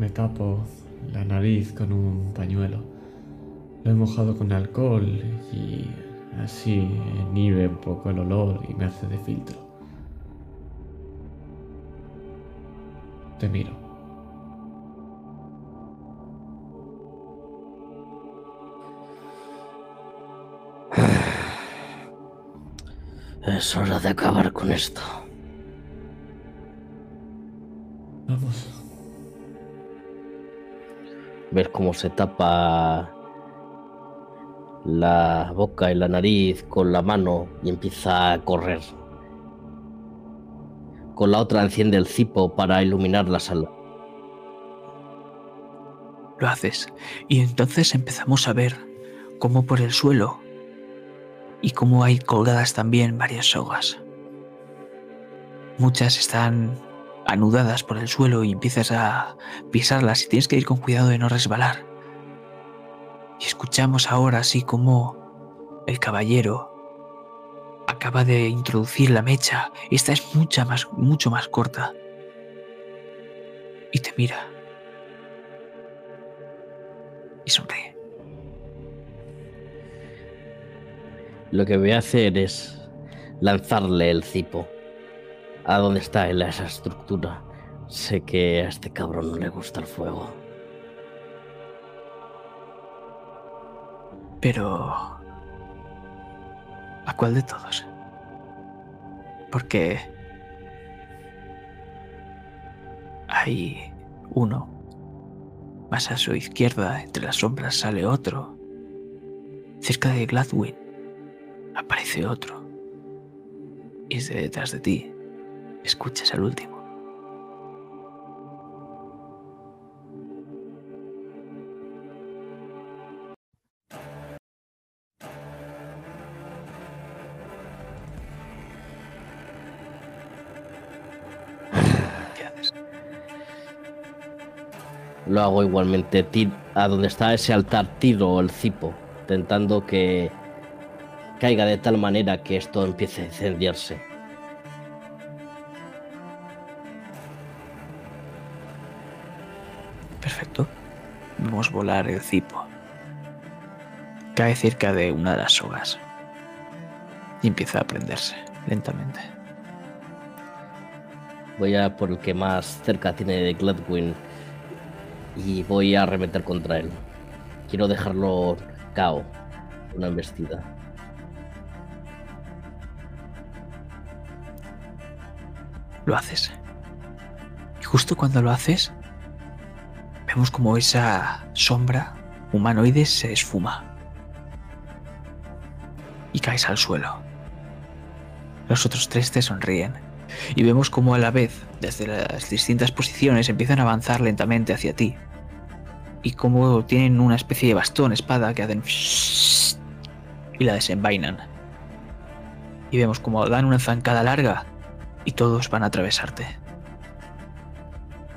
Me tapo la nariz con un pañuelo. Lo he mojado con alcohol y así inhibe un poco el olor y me hace de filtro. Te miro. Es hora de acabar con esto. Vamos. Ver cómo se tapa la boca y la nariz con la mano y empieza a correr. Con la otra enciende el cipo para iluminar la sala. Lo haces. Y entonces empezamos a ver cómo por el suelo y cómo hay colgadas también varias sogas. Muchas están anudadas por el suelo y empiezas a pisarlas y tienes que ir con cuidado de no resbalar. Y escuchamos ahora así como el caballero acaba de introducir la mecha. Esta es mucha más, mucho más corta. Y te mira. Y sonríe. Lo que voy a hacer es lanzarle el cipo a donde está esa estructura. Sé que a este cabrón no le gusta el fuego. Pero... ¿A cuál de todos? Porque... Hay uno. Más a su izquierda, entre las sombras, sale otro. Cerca de Gladwin aparece otro. Y desde detrás de ti escuchas al último. Lo hago igualmente. A donde está ese altar tiro el cipo, intentando que caiga de tal manera que esto empiece a incendiarse. Volar el cipo. Cae cerca de una de las sogas. Y empieza a prenderse lentamente. Voy a por el que más cerca tiene de Gladwin y voy a arremeter contra él. Quiero dejarlo cao, una embestida. Lo haces. Y justo cuando lo haces, vemos como esa sombra humanoide se esfuma. Y caes al suelo. Los otros tres te sonríen. Y vemos como a la vez, desde las distintas posiciones, empiezan a avanzar lentamente hacia ti. Y como tienen una especie de bastón, espada, que hacen... Y la desenvainan. Y vemos como dan una zancada larga y todos van a atravesarte.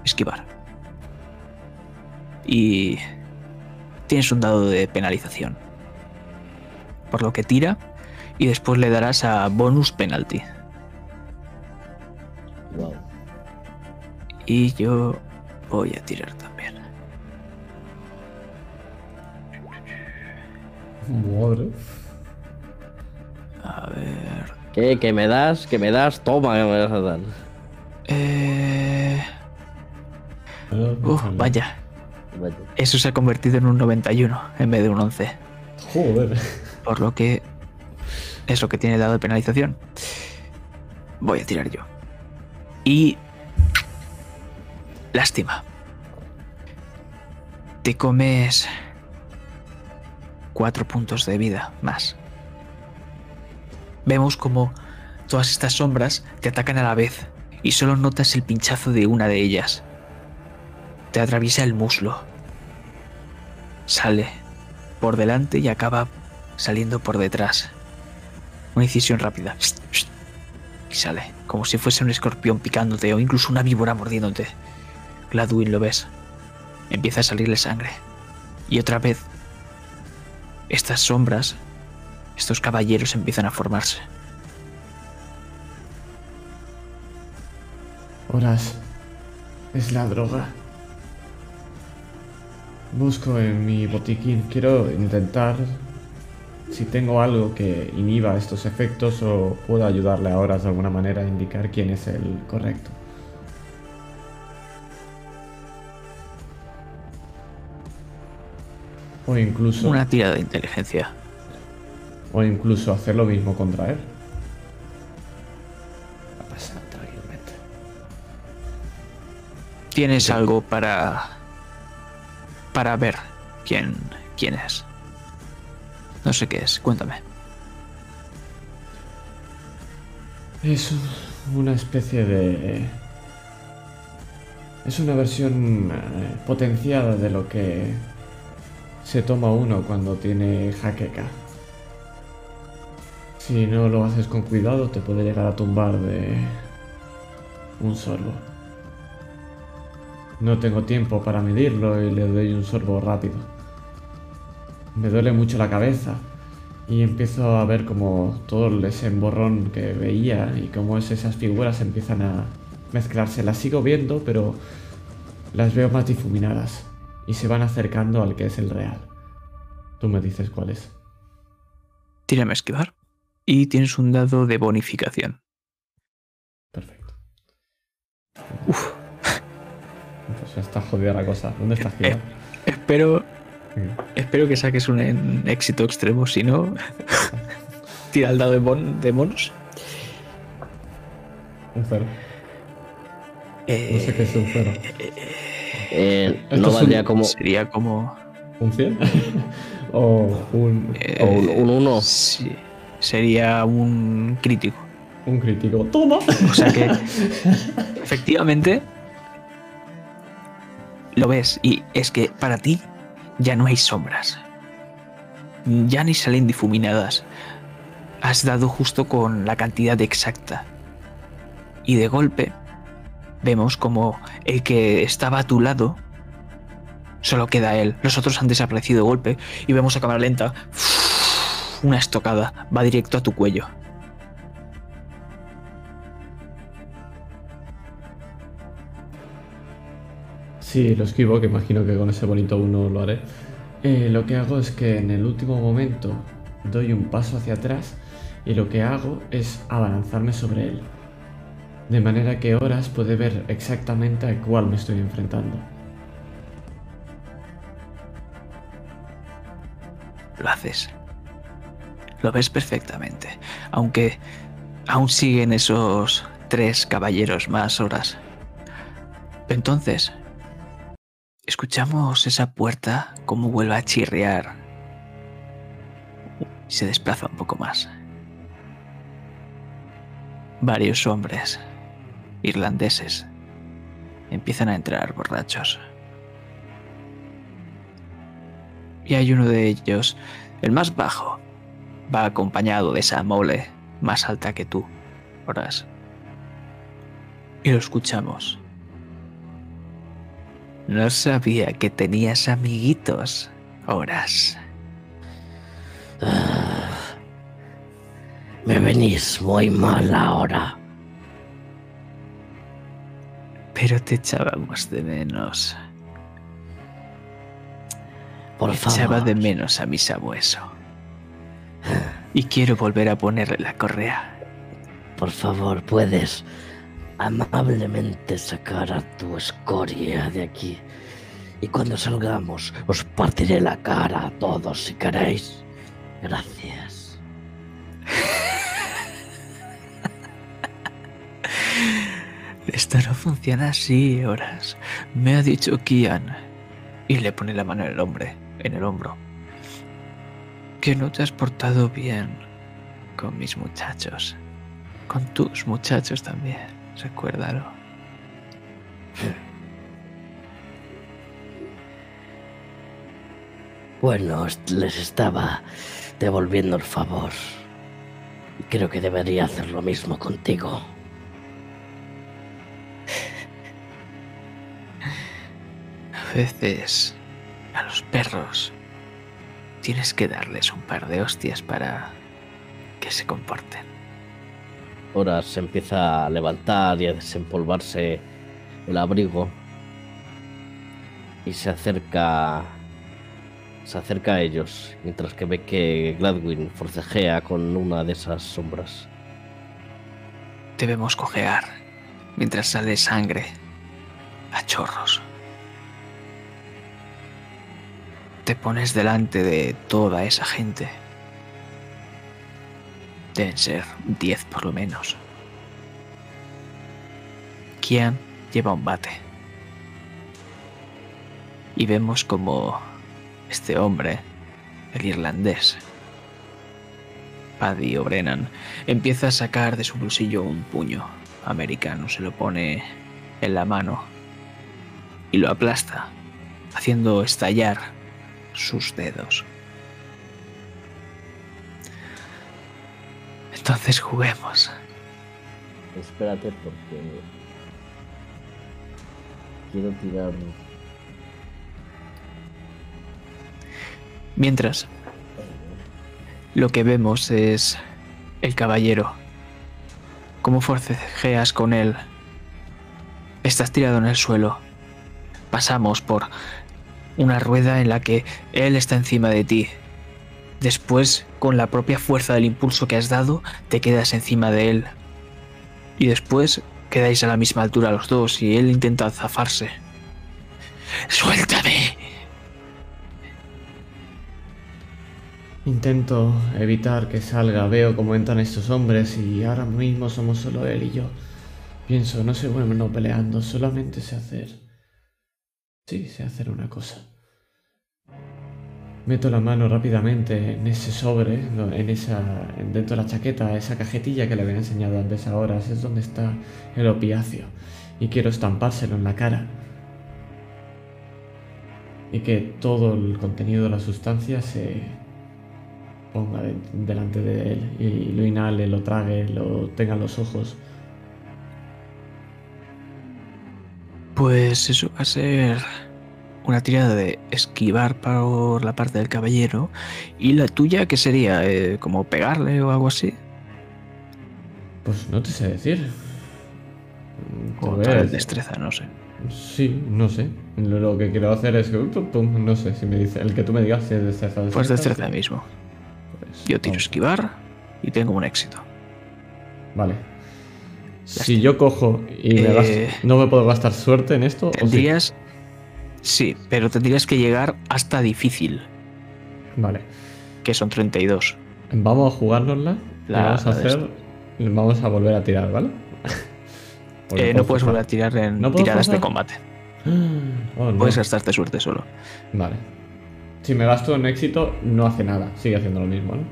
Esquivar. Y tienes un dado de penalización. Por lo que tira y después le darás a bonus penalty. Wow. Y yo voy a tirar también. Madre. A ver. ¿Qué? ¿Que me das? ¿Que me das? Toma, que me vas a dar. Eh... Uf, vaya. Vaya. Eso se ha convertido en un 91 en vez de un 11. Joder. Por lo que es lo que tiene dado de penalización. Voy a tirar yo. Y... Lástima. Te comes... Cuatro puntos de vida más. Vemos como todas estas sombras te atacan a la vez y solo notas el pinchazo de una de ellas. Te atraviesa el muslo. Sale por delante y acaba saliendo por detrás. Una incisión rápida. Y sale, como si fuese un escorpión picándote o incluso una víbora mordiéndote. Gladwin lo ves. Empieza a salirle sangre. Y otra vez, estas sombras, estos caballeros empiezan a formarse. Horas. Es la droga. Busco en mi botiquín. Quiero intentar si tengo algo que inhiba estos efectos o puedo ayudarle ahora de alguna manera a indicar quién es el correcto. O incluso... Una tira de inteligencia. O incluso hacer lo mismo contra él. Va a pasar tranquilamente. ¿Tienes algo para para ver quién, quién es. No sé qué es, cuéntame. Es un- una especie de... Es una versión eh, potenciada de lo que se toma uno cuando tiene jaqueca. Si no lo haces con cuidado te puede llegar a tumbar de un sorbo. No tengo tiempo para medirlo y le doy un sorbo rápido. Me duele mucho la cabeza y empiezo a ver como todo ese emborrón que veía y cómo es- esas figuras empiezan a mezclarse. Las sigo viendo, pero las veo más difuminadas y se van acercando al que es el real. Tú me dices cuál es. Tírame a esquivar. Y tienes un dado de bonificación. Perfecto. Pues está jodida la cosa. ¿Dónde está Gila? Espero, espero que saques un en- éxito extremo, si no. Tira el dado de, bon- de monos. Un cero. No sé qué es un cero. Eh, no es un- valdría como Sería como. ¿Un 100? o un, o un, eh, un uno. Sí, sería un crítico. un crítico. ¡Toma! O sea que, efectivamente, lo ves. Y es que para ti ya no hay sombras. Ya ni salen difuminadas. Has dado justo con la cantidad exacta. Y de golpe, vemos como el que estaba a tu lado, solo queda él. Los otros han desaparecido de golpe. Y vemos a cámara lenta. Una estocada. Va directo a tu cuello. Sí, lo esquivo, que imagino que con ese bonito uno lo haré. Eh, lo que hago es que en el último momento doy un paso hacia atrás y lo que hago es abalanzarme sobre él. De manera que Horas puede ver exactamente a cuál me estoy enfrentando. Lo haces. Lo ves perfectamente. Aunque aún siguen esos tres caballeros más horas. Entonces, escuchamos esa puerta como vuelve a chirriar. Y se desplaza un poco más. Varios hombres irlandeses empiezan a entrar borrachos. Y hay uno de ellos, el más bajo, va acompañado de esa mole más alta que tú, Horas. Y lo escuchamos. No sabía que tenías amiguitos, Horas. Me venís muy mal ahora. Pero te echábamos de menos. Por Echaba favor. de menos a mi sabueso. Y quiero volver a ponerle la correa. Por favor, puedes amablemente sacar a tu escoria de aquí. Y cuando salgamos, os partiré la cara a todos si queréis. Gracias. Esto no funciona así, Horas. Me ha dicho Kian. Y le pone la mano en el hombre, en el hombro. Que no te has portado bien con mis muchachos. Con tus muchachos también, recuérdalo. Bueno, les estaba devolviendo el favor. Creo que debería hacer lo mismo contigo. A veces a los perros tienes que darles un par de hostias para que se comporten. Ahora se empieza a levantar y a desempolvarse el abrigo. Y se acerca. Se acerca a ellos, mientras que ve que Gladwin forcejea con una de esas sombras. Debemos cojear mientras sale sangre a chorros. Te pones delante de toda esa gente. Deben ser 10 por lo menos. Kian lleva un bate. Y vemos como este hombre, el irlandés, Paddy O'Brennan, empieza a sacar de su bolsillo un puño americano, se lo pone en la mano y lo aplasta, haciendo estallar sus dedos. Entonces juguemos. Espérate porque quiero tirar. Mientras, lo que vemos es el caballero. Cómo forcejeas con él. Estás tirado en el suelo. Pasamos por una rueda en la que él está encima de ti. Después, con la propia fuerza del impulso que has dado, te quedas encima de él. Y después quedáis a la misma altura los dos y él intenta zafarse. ¡Suéltame! Intento evitar que salga, veo cómo entran estos hombres y ahora mismo somos solo él y yo. Pienso, no sé bueno peleando, solamente sé hacer... Sí, sé hacer una cosa. Meto la mano rápidamente en ese sobre, en esa, dentro de la chaqueta, esa cajetilla que le había enseñado antes ahora, es donde está el opiáceo. Y quiero estampárselo en la cara. Y que todo el contenido de la sustancia se ponga delante de él y lo inhale, lo trague, lo tenga en los ojos. Pues eso va a ser una tirada de esquivar por la parte del caballero. ¿Y la tuya qué sería? Eh, ¿Como pegarle o algo así? Pues no te sé decir. O tal destreza, no sé. Sí, no sé. Lo, que quiero hacer es que. no sé si me dice. El que tú me digas si es destreza. pues destreza mismo. Pues, yo tiro esquivar y tengo un éxito. Vale. si yo cojo y me eh, ¿no me puedo gastar suerte en esto? Tendrías, Sí, pero tendrías que llegar hasta difícil. Vale. Que son 32. Vamos a jugárnosla. vamos a hacer. Vamos a volver a tirar, ¿vale? Eh, no puedes volver a tirar en tiradas de combate. Oh, puedes gastarte suerte solo. Vale. Si me gasto en éxito, no hace nada. Sigue haciendo lo mismo, ¿no?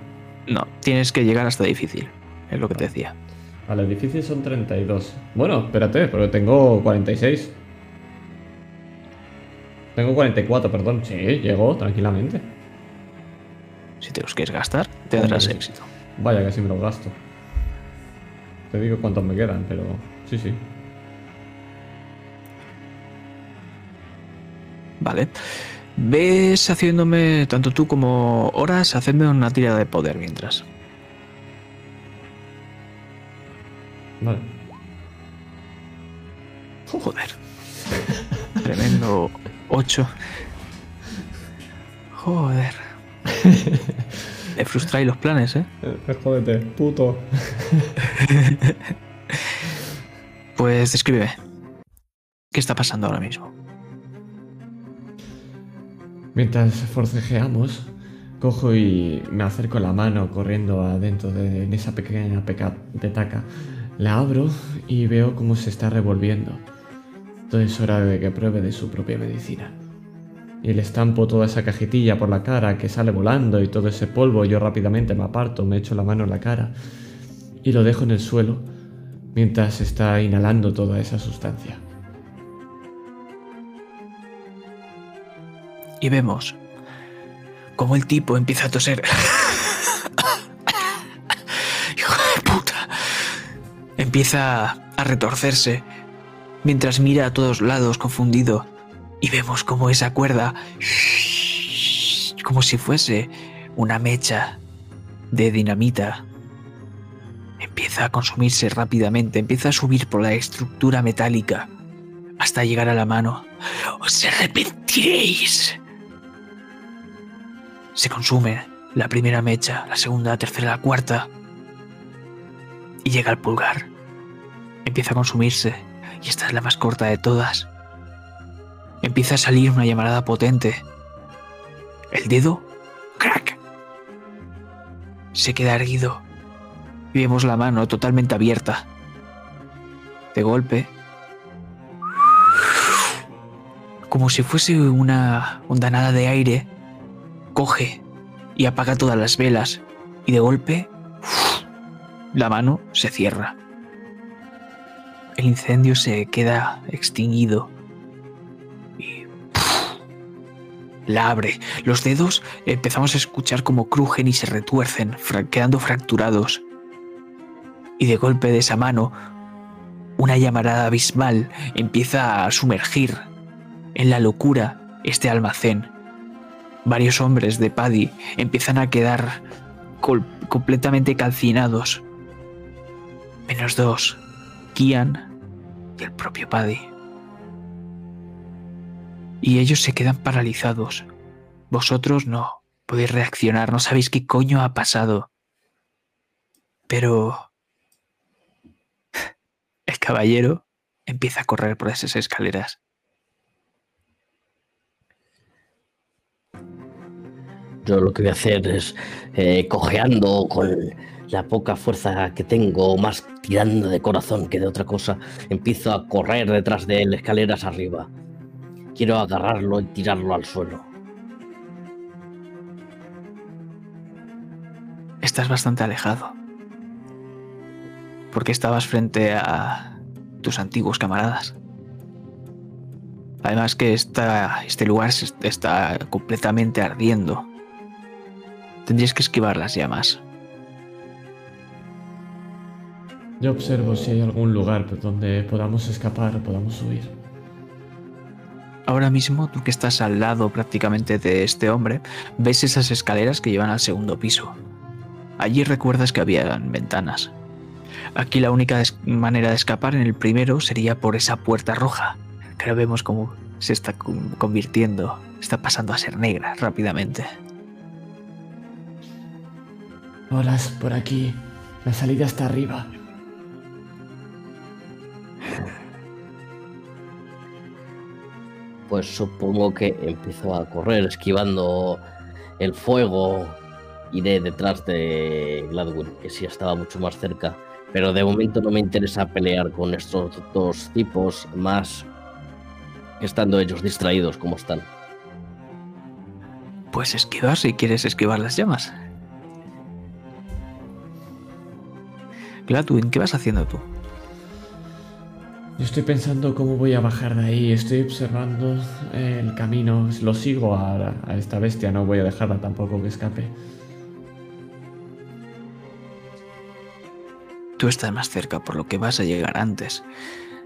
No, tienes que llegar hasta difícil. Es lo que te decía. Vale, difícil son 32. Bueno, espérate, porque tengo 46. Tengo 44, perdón. Sí, llegó tranquilamente. Si te los quieres gastar, tendrás éxito. Vaya que sí me los gasto. Te digo cuántos me quedan, pero sí, sí. Vale. Ves haciéndome, tanto tú como Horas, hacedme una tirada de poder mientras. Vale. Joder. Tremendo 8. Joder. Me frustráis los planes, ¿eh? eh jódete, puto. pues descríbeme. ¿Qué está pasando ahora mismo? Mientras forcejeamos, cojo y me acerco la mano corriendo adentro de en esa pequeña petaca. La abro y veo cómo se está revolviendo. Entonces es hora de que pruebe de su propia medicina. Y le estampo toda esa cajetilla por la cara que sale volando y todo ese polvo. Yo rápidamente me aparto, me echo la mano en la cara y lo dejo en el suelo mientras está inhalando toda esa sustancia. Y vemos cómo el tipo empieza a toser. Hijo de puta. Empieza a retorcerse mientras mira a todos lados confundido y vemos como esa cuerda, como si fuese una mecha de dinamita, empieza a consumirse rápidamente, empieza a subir por la estructura metálica hasta llegar a la mano. ¡Os arrepentiréis! Se consume la primera mecha, la segunda, la tercera, la cuarta. Y llega al pulgar. Empieza a consumirse y esta es la más corta de todas. Empieza a salir una llamarada potente. El dedo, crack, se queda erguido y vemos la mano totalmente abierta. De golpe, como si fuese una ondanada de aire, coge y apaga todas las velas y de golpe la mano se cierra. El incendio se queda extinguido y la abre. Los dedos empezamos a escuchar como crujen y se retuercen, quedando fracturados. Y de golpe de esa mano, una llamarada abismal empieza a sumergir en la locura este almacén. Varios hombres de Paddy empiezan a quedar completamente calcinados. Menos dos, Kian y el propio Paddy. Y ellos se quedan paralizados. Vosotros no podéis reaccionar, no sabéis qué coño ha pasado. Pero el caballero empieza a correr por esas escaleras. Yo lo que voy a hacer es, eh, cojeando con la poca fuerza que tengo, más tirando de corazón que de otra cosa, empiezo a correr detrás de él, escaleras arriba. Quiero agarrarlo y tirarlo al suelo. Estás bastante alejado. Porque estabas frente a tus antiguos camaradas. Además que este lugar está completamente ardiendo. Tendrías que esquivar las llamas. Yo observo si hay algún lugar donde podamos escapar o podamos huir. Ahora mismo, tú que estás al lado prácticamente de este hombre, ves esas escaleras que llevan al segundo piso. Allí recuerdas que había ventanas. Aquí la única manera de escapar en el primero sería por esa puerta roja, que ahora vemos cómo se está convirtiendo, está pasando a ser negra rápidamente. Hola, por aquí. La salida está arriba. Pues supongo que empiezo a correr esquivando el fuego. Iré detrás de Gladwin, que sí estaba mucho más cerca. Pero de momento no me interesa pelear con estos dos tipos, más estando ellos distraídos como están. Pues esquivar si quieres esquivar las llamas. Gladwin, ¿qué vas haciendo tú? Estoy pensando cómo voy a bajar de ahí. Estoy observando el camino. Lo sigo a, a esta bestia. No voy a dejarla tampoco que escape. Tú estás más cerca, por lo que vas a llegar antes.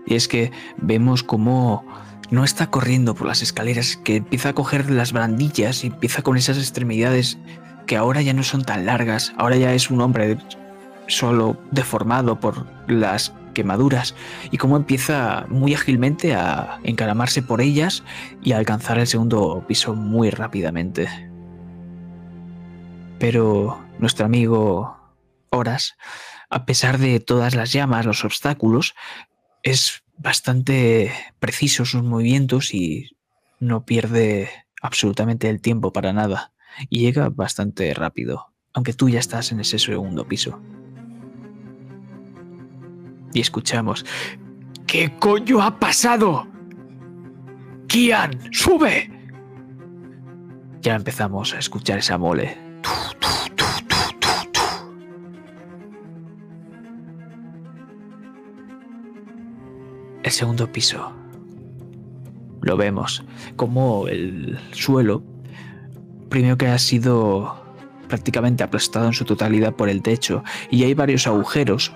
Y es que vemos cómo no está corriendo por las escaleras, que empieza a coger las brandillas y empieza con esas extremidades que ahora ya no son tan largas. Ahora ya es un hombre solo deformado por las quemaduras y cómo empieza muy ágilmente a encaramarse por ellas y a alcanzar el segundo piso muy rápidamente. Pero nuestro amigo Horas, a pesar de todas las llamas, los obstáculos, es bastante preciso sus movimientos y no pierde absolutamente el tiempo para nada y llega bastante rápido, aunque tú ya estás en ese segundo piso y escuchamos, ¿qué coño ha pasado? Kian, sube. Ya empezamos a escuchar esa mole. El segundo piso. Lo vemos como el suelo, primero que ha sido prácticamente aplastado en su totalidad por el techo y hay varios agujeros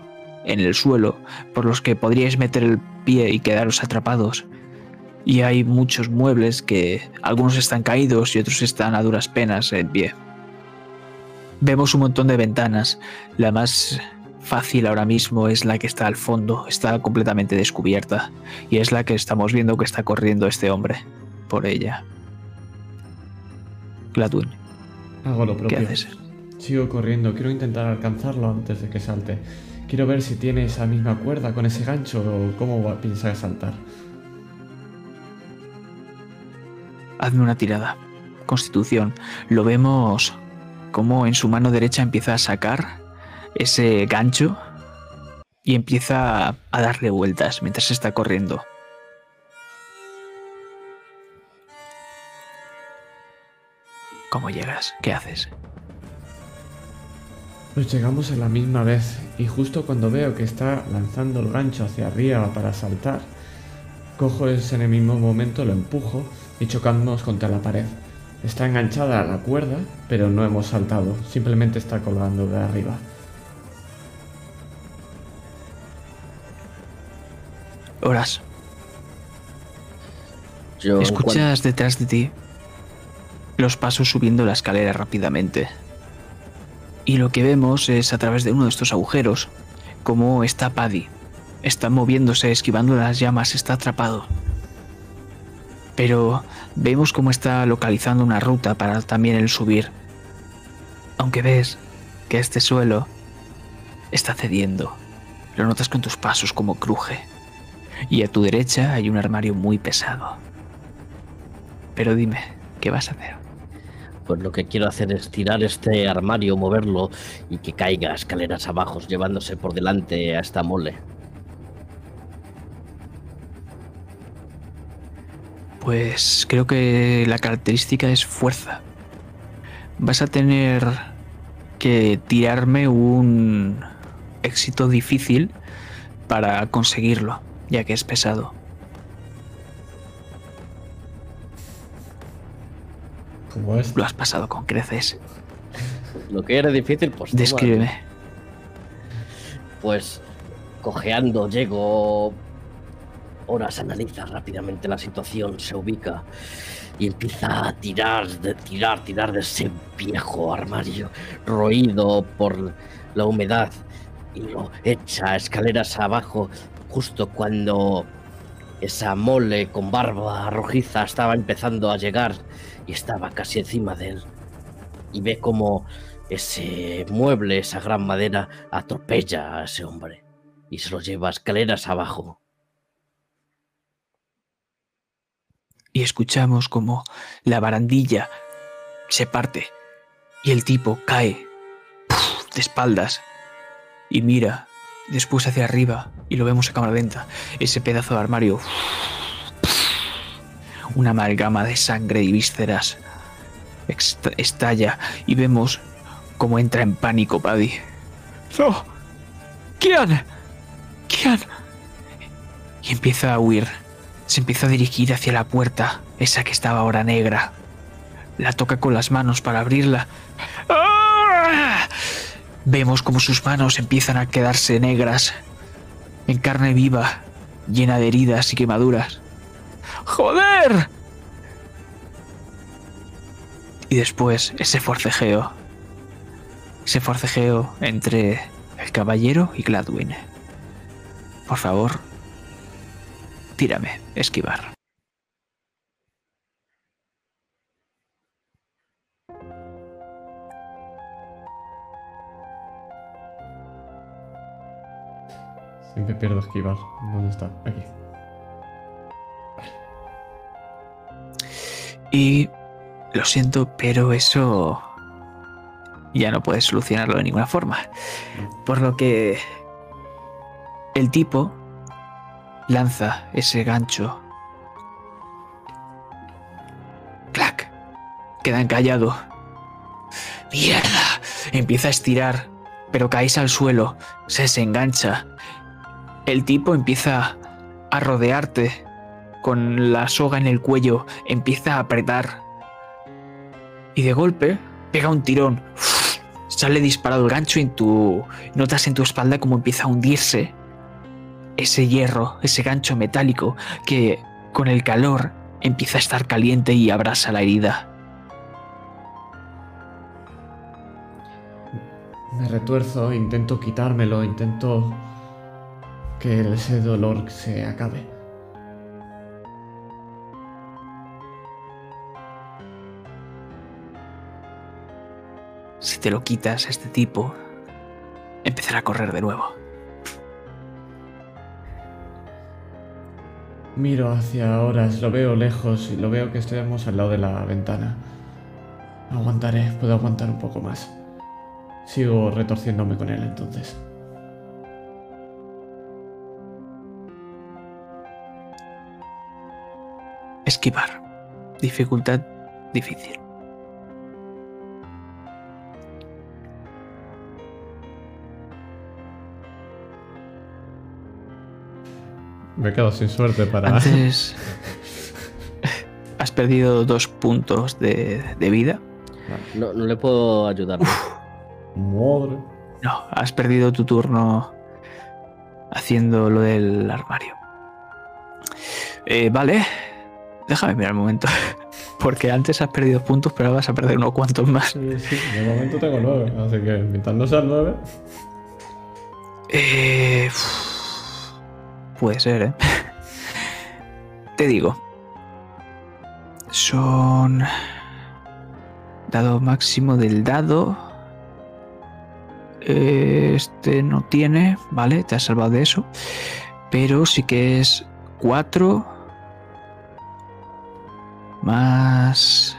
en el suelo por los que podríais meter el pie y quedaros atrapados. Y hay muchos muebles que algunos están caídos y otros están a duras penas en pie. Vemos un montón de ventanas. La más fácil ahora mismo es la que está al fondo, está completamente descubierta. Y es la que estamos viendo que está corriendo este hombre por ella. Gladwin. Hago lo propio. ¿Qué haces? Sigo corriendo, quiero intentar alcanzarlo antes de que salte. Quiero ver si tiene esa misma cuerda con ese gancho o cómo va a pensar saltar. Hazme una tirada. Constitución. Lo vemos como en su mano derecha empieza a sacar ese gancho y empieza a darle vueltas mientras está corriendo. ¿Cómo llegas? ¿Qué haces? Pues llegamos a la misma vez y justo cuando veo que está lanzando el gancho hacia arriba para saltar, cojo ese en el mismo momento, lo empujo y chocamos contra la pared. Está enganchada a la cuerda, pero no hemos saltado, simplemente está colgando de arriba. Horas. Yo, Escuchas detrás de ti los pasos subiendo la escalera rápidamente. Y lo que vemos es a través de uno de estos agujeros cómo está Paddy. Está moviéndose, esquivando las llamas, está atrapado. Pero vemos cómo está localizando una ruta para también el subir. Aunque ves que este suelo está cediendo. Lo notas con tus pasos como cruje. Y a tu derecha hay un armario muy pesado. Pero dime, ¿qué vas a hacer? Pues lo que quiero hacer es tirar este armario, moverlo y que caiga escaleras abajo, llevándose por delante a esta mole. Pues creo que la característica es fuerza. Vas a tener que tirarme un éxito difícil para conseguirlo, ya que es pesado. Lo has pasado con creces. Lo que era difícil, pues... Descríbeme. Pues cojeando llego. Horas analiza rápidamente la situación, se ubica y empieza a tirar, de tirar, tirar de ese viejo armario roído por la humedad y lo echa escaleras abajo justo cuando esa mole con barba rojiza estaba empezando a llegar y estaba casi encima de él. Y ve como ese mueble, esa gran madera, atropella a ese hombre y se lo lleva escaleras abajo. Y escuchamos como la barandilla se parte y el tipo cae de espaldas y mira después hacia arriba y lo vemos a cámara lenta. Ese pedazo de armario. Una amalgama de sangre y vísceras estalla y vemos cómo entra en pánico Paddy. ¡No! ¡Kian! ¡Kian! Y empieza a huir. Se empieza a dirigir hacia la puerta, esa que estaba ahora negra. La toca con las manos para abrirla. ¡Ah! Vemos como sus manos empiezan a quedarse negras, en carne viva, llena de heridas y quemaduras. ¡Joder! Y después ese forcejeo. Ese forcejeo entre el caballero y Gladwin. Por favor, tírame, esquivar. Siempre pierdo esquivar. ¿Dónde está? Aquí. Y lo siento, pero eso ya no puedes solucionarlo de ninguna forma. Por lo que el tipo lanza ese gancho. ¡Clac! Queda encallado. ¡Mierda! Empieza a estirar, pero caéis al suelo. Se desengancha. El tipo empieza a rodearte con la soga en el cuello, empieza a apretar. Y de golpe pega un tirón. Sale disparado el gancho y tu. Notas en tu espalda como empieza a hundirse ese hierro, ese gancho metálico que con el calor empieza a estar caliente y abrasa la herida. Me retuerzo, intento quitármelo, intento que ese dolor se acabe. Si te lo quitas, este tipo empezará a correr de nuevo. Miro hacia horas, lo veo lejos y lo veo que estamos al lado de la ventana. Aguantaré, puedo aguantar un poco más. Sigo retorciéndome con él entonces. Esquivar. Dificultad difícil. Me he quedado sin suerte para. Antes. has perdido dos puntos de, de vida. No, no le puedo ayudar. Madre. No, has perdido tu turno haciendo lo del armario. Eh, vale, déjame mirar un momento. Porque antes has perdido puntos, pero ahora vas a perder unos cuantos más. Sí, sí, de momento tengo nueve, así que mientras no sean nueve. Eh, uf, puede ser, ¿eh? Te digo. Son... Dado máximo del dado. Este no tiene, ¿vale? Te has salvado de eso. Pero sí que es 4 más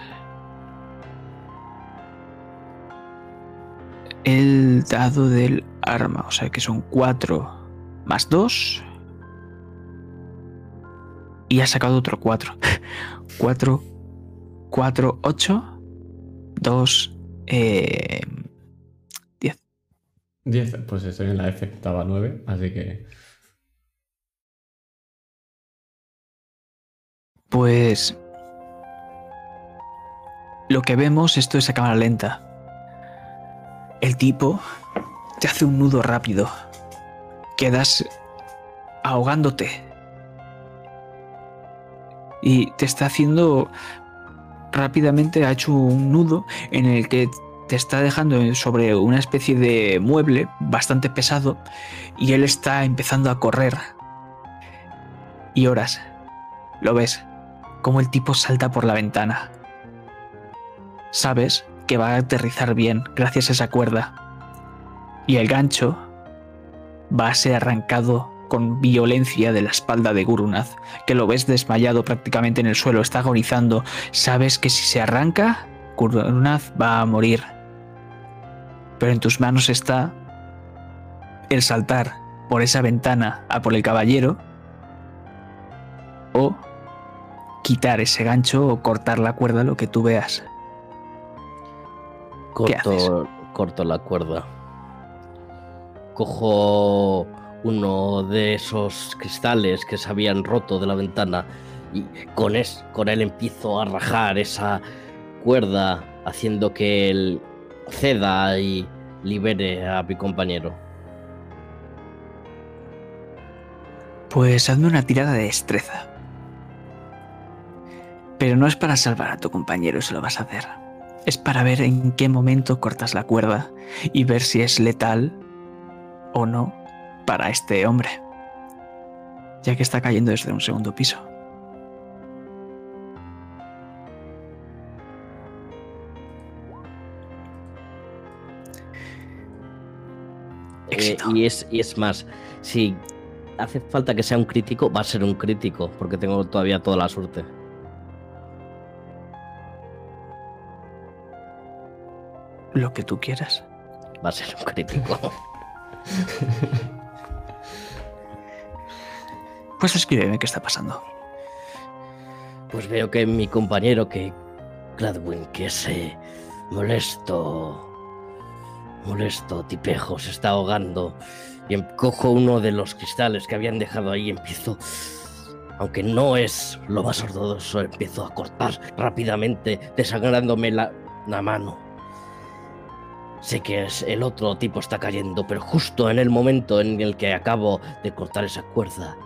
el dado del arma. O sea que son 4 más 2. Y has sacado otro 4. 4, 4, 8, 2, eh, 10, pues estoy en la F, estaba 9, así que. Pues lo que vemos, esto es a cámara lenta. El tipo te hace un nudo rápido. Quedas ahogándote. Y te está haciendo rápidamente, ha hecho un nudo en el que te está dejando sobre una especie de mueble bastante pesado y él está empezando a correr. Y horas. Lo ves, como el tipo salta por la ventana. Sabes que va a aterrizar bien gracias a esa cuerda. Y el gancho va a ser arrancado con violencia de la espalda de Gurunath, que lo ves desmayado prácticamente en el suelo, está agonizando. Sabes que si se arranca, Gurunath va a morir. Pero en tus manos está el saltar por esa ventana a por el caballero o quitar ese gancho o cortar la cuerda, lo que tú veas. ¿Qué haces? Corto, corto la cuerda. Cojo uno de esos cristales que se habían roto de la ventana y con, es, con él empiezo a rajar esa cuerda haciendo que él ceda y libere a mi compañero. Pues hazme una tirada de destreza. Pero no es para salvar a tu compañero, eso lo vas a hacer. Es para ver en qué momento cortas la cuerda y ver si es letal o no para este hombre. Ya que está cayendo desde un segundo piso. Eh, y, es, y es más, si hace falta que sea un crítico, va a ser un crítico, porque tengo todavía toda la suerte. Lo que tú quieras. Va a ser un crítico. Pues escríbeme qué está pasando. Pues veo que mi compañero, que Gladwin, que ese molesto, molesto tipejo se está ahogando y em- cojo uno de los cristales que habían dejado ahí y empiezo, aunque no es lo más ortodoxo, empiezo a cortar rápidamente, desangrándome la, la mano. Sé que es, el otro tipo está cayendo, pero justo en el momento en el que acabo de cortar esa cuerda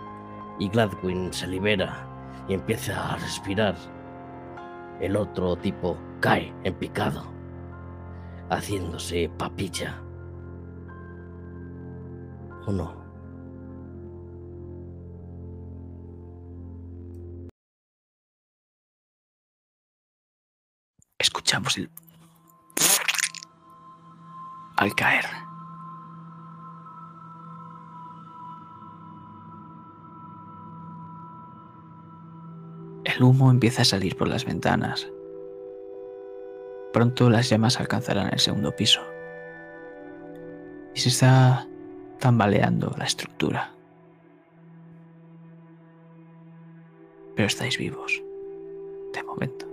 y Gladwin se libera y empieza a respirar, el otro tipo cae en picado, haciéndose papilla. ¿O no? Escuchamos el... Al caer. El humo empieza a salir por las ventanas. Pronto las llamas alcanzarán el segundo piso. Y se está tambaleando la estructura. Pero estáis vivos. De momento.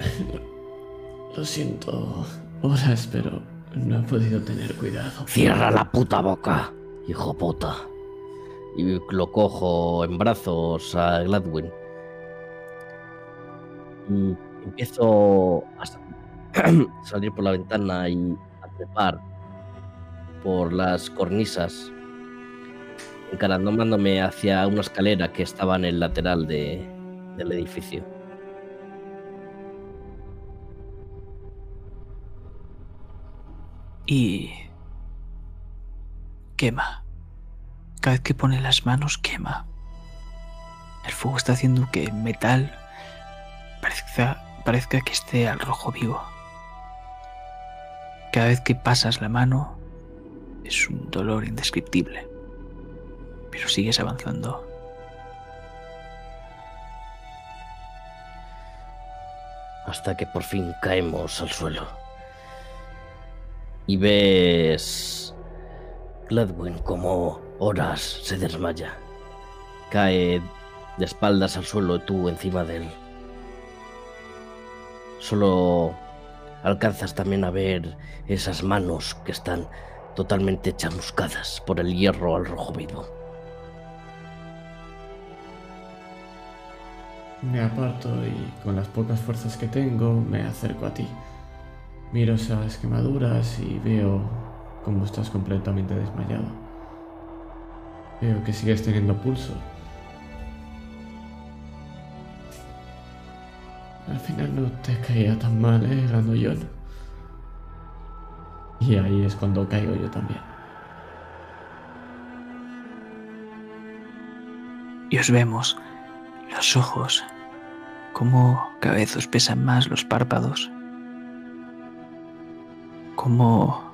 Lo siento, horas, pero No he podido tener cuidado. Cierra la puta boca, hijo puta. Y lo cojo en brazos a Gladwin. Y empiezo a salir por la ventana y a trepar por las cornisas, encarándome hacia una escalera que estaba en el lateral de, del edificio. Y quema. Cada vez que pone las manos quema. El fuego está haciendo que el metal parezca, parezca que esté al rojo vivo. Cada vez que pasas la mano es un dolor indescriptible. Pero sigues avanzando. Hasta que por fin caemos al suelo. Y ves Gladwin como Horas se desmaya. Cae de espaldas al suelo tú encima de él. Solo alcanzas también a ver esas manos que están totalmente chamuscadas por el hierro al rojo vivo. Me aparto y con las pocas fuerzas que tengo me acerco a ti. Miro esas quemaduras y veo cómo estás completamente desmayado. Veo que sigues teniendo pulso. Al final no te caía tan mal, ¿eh, Grandullón? Y ahí es cuando caigo yo también. Y os vemos los ojos, cómo cada vez os pesan más los párpados, como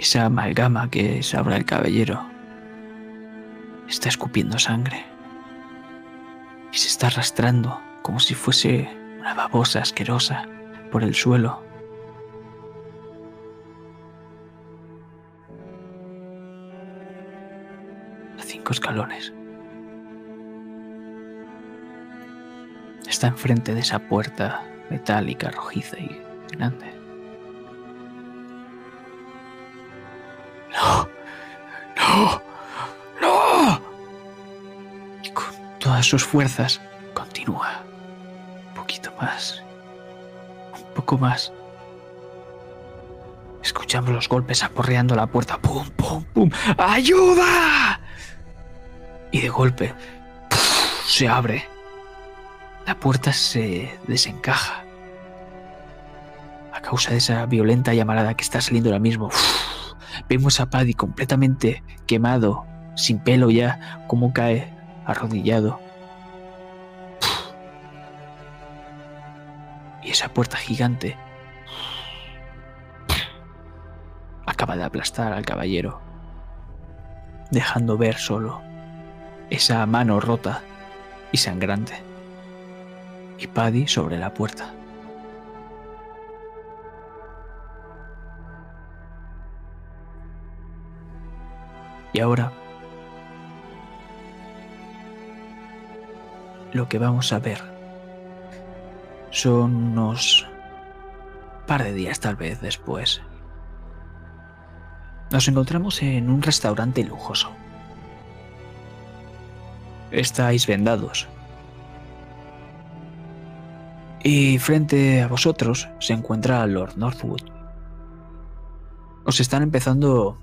esa amalgama que ahora el caballero está escupiendo sangre y se está arrastrando como si fuese una babosa asquerosa por el suelo. A cinco escalones. Está enfrente de esa puerta metálica, rojiza y grande. No, no, no. Y con todas sus fuerzas continúa. Un poquito más. Un poco más. Escuchamos los golpes aporreando la puerta. ¡Pum, pum, pum! ¡Ayuda! Y de golpe se abre. La puerta se desencaja. A causa de esa violenta llamarada que está saliendo ahora mismo. Vemos a Paddy completamente quemado, sin pelo ya, como cae arrodillado. Y esa puerta gigante acaba de aplastar al caballero, dejando ver solo esa mano rota y sangrante y Paddy sobre la puerta. Y ahora lo que vamos a ver son unos par de días tal vez después. Nos encontramos en un restaurante lujoso. Estáis vendados, y frente a vosotros se encuentra Lord Northwood. Os están empezando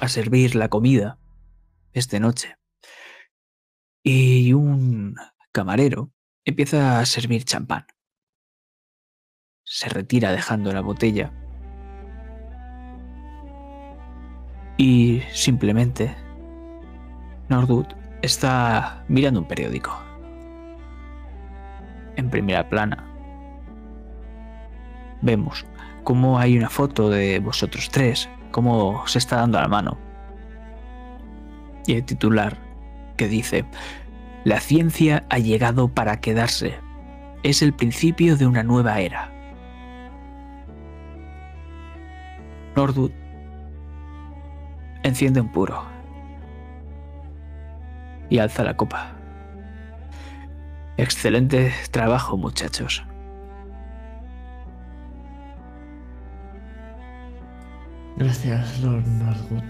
a servir la comida esta noche. Y un camarero empieza a servir champán. Se retira dejando la botella. Y simplemente Northwood está mirando un periódico en primera plana. Vemos cómo hay una foto de vosotros tres, cómo se está dando la mano. Y el titular que dice, la ciencia ha llegado para quedarse. Es el principio de una nueva era. Nordwood enciende un puro y alza la copa. Excelente trabajo, muchachos. Gracias, Lord Northwood.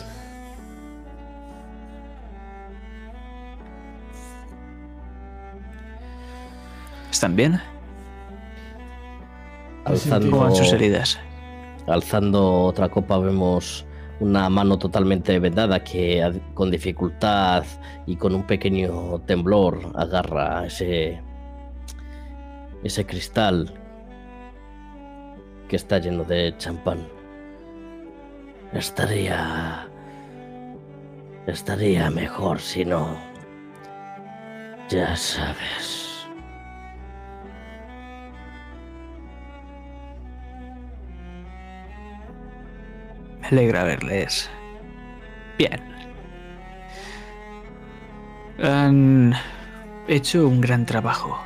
¿Están bien? Alzando, ¿Cómo van sus heridas? alzando otra copa vemos una mano totalmente vendada que con dificultad y con un pequeño temblor agarra ese ese cristal que está lleno de champán. Estaría estaría mejor si no. Ya sabes. Me alegra verles. Bien. Han hecho un gran trabajo.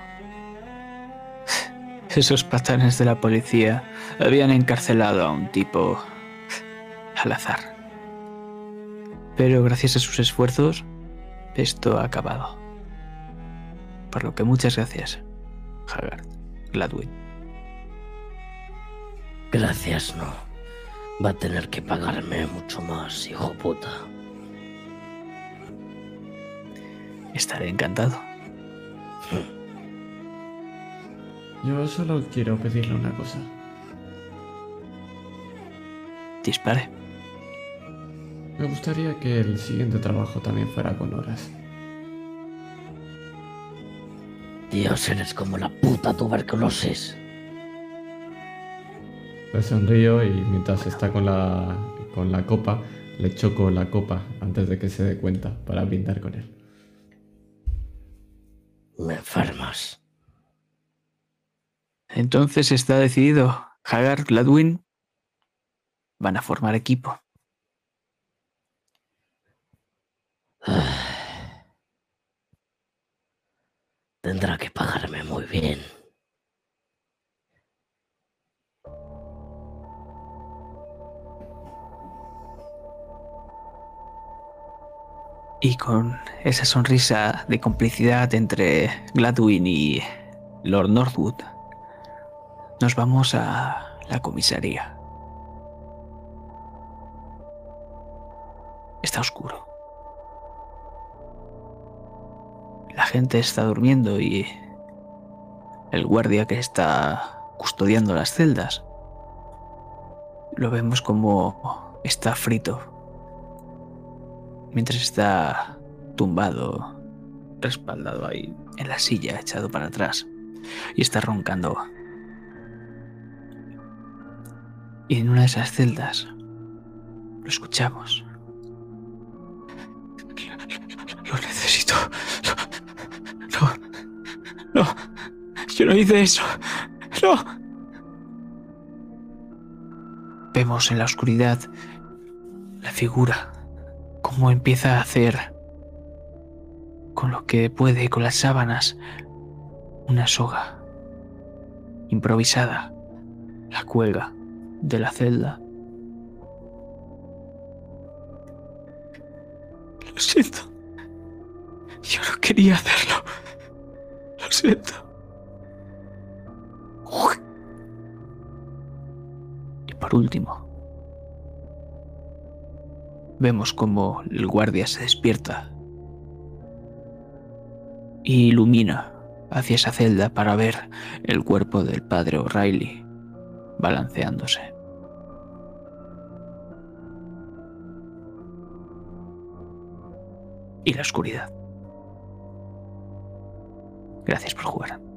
Esos patanes de la policía habían encarcelado a un tipo al azar. Pero gracias a sus esfuerzos, esto ha acabado. Por lo que muchas gracias, Haggard, Gladwin. Gracias, no. Va a tener que pagarme mucho más, hijo puta. Estaré encantado. Yo solo quiero pedirle una cosa. Dispare. Me gustaría que el siguiente trabajo también fuera con horas. Dios, eres como la puta tuberculosis. Le sonrío y mientras está con la, con la copa, le choco la copa antes de que se dé cuenta para brindar con él. Me enfermas. Entonces está decidido. Hagar, Gladwin van a formar equipo. Tendrá que pagarme muy bien. Y con esa sonrisa de complicidad entre Gladwin y Lord Northwood, nos vamos a la comisaría. Está oscuro. Gente está durmiendo y el guardia que está custodiando las celdas lo vemos como está frito mientras está tumbado, respaldado ahí en la silla, echado para atrás, y está roncando. Y en una de esas celdas lo escuchamos. Lo necesito. No. Yo no hice eso. No. Vemos en la oscuridad la figura cómo empieza a hacer con lo que puede, con las sábanas, una soga improvisada. La cuelga de la celda. Lo siento. Yo no quería hacerlo. Lo siento. Y por último, vemos como el guardia se despierta y ilumina hacia esa celda para ver el cuerpo del padre O'Reilly balanceándose. Y la oscuridad. Gracias por jugar.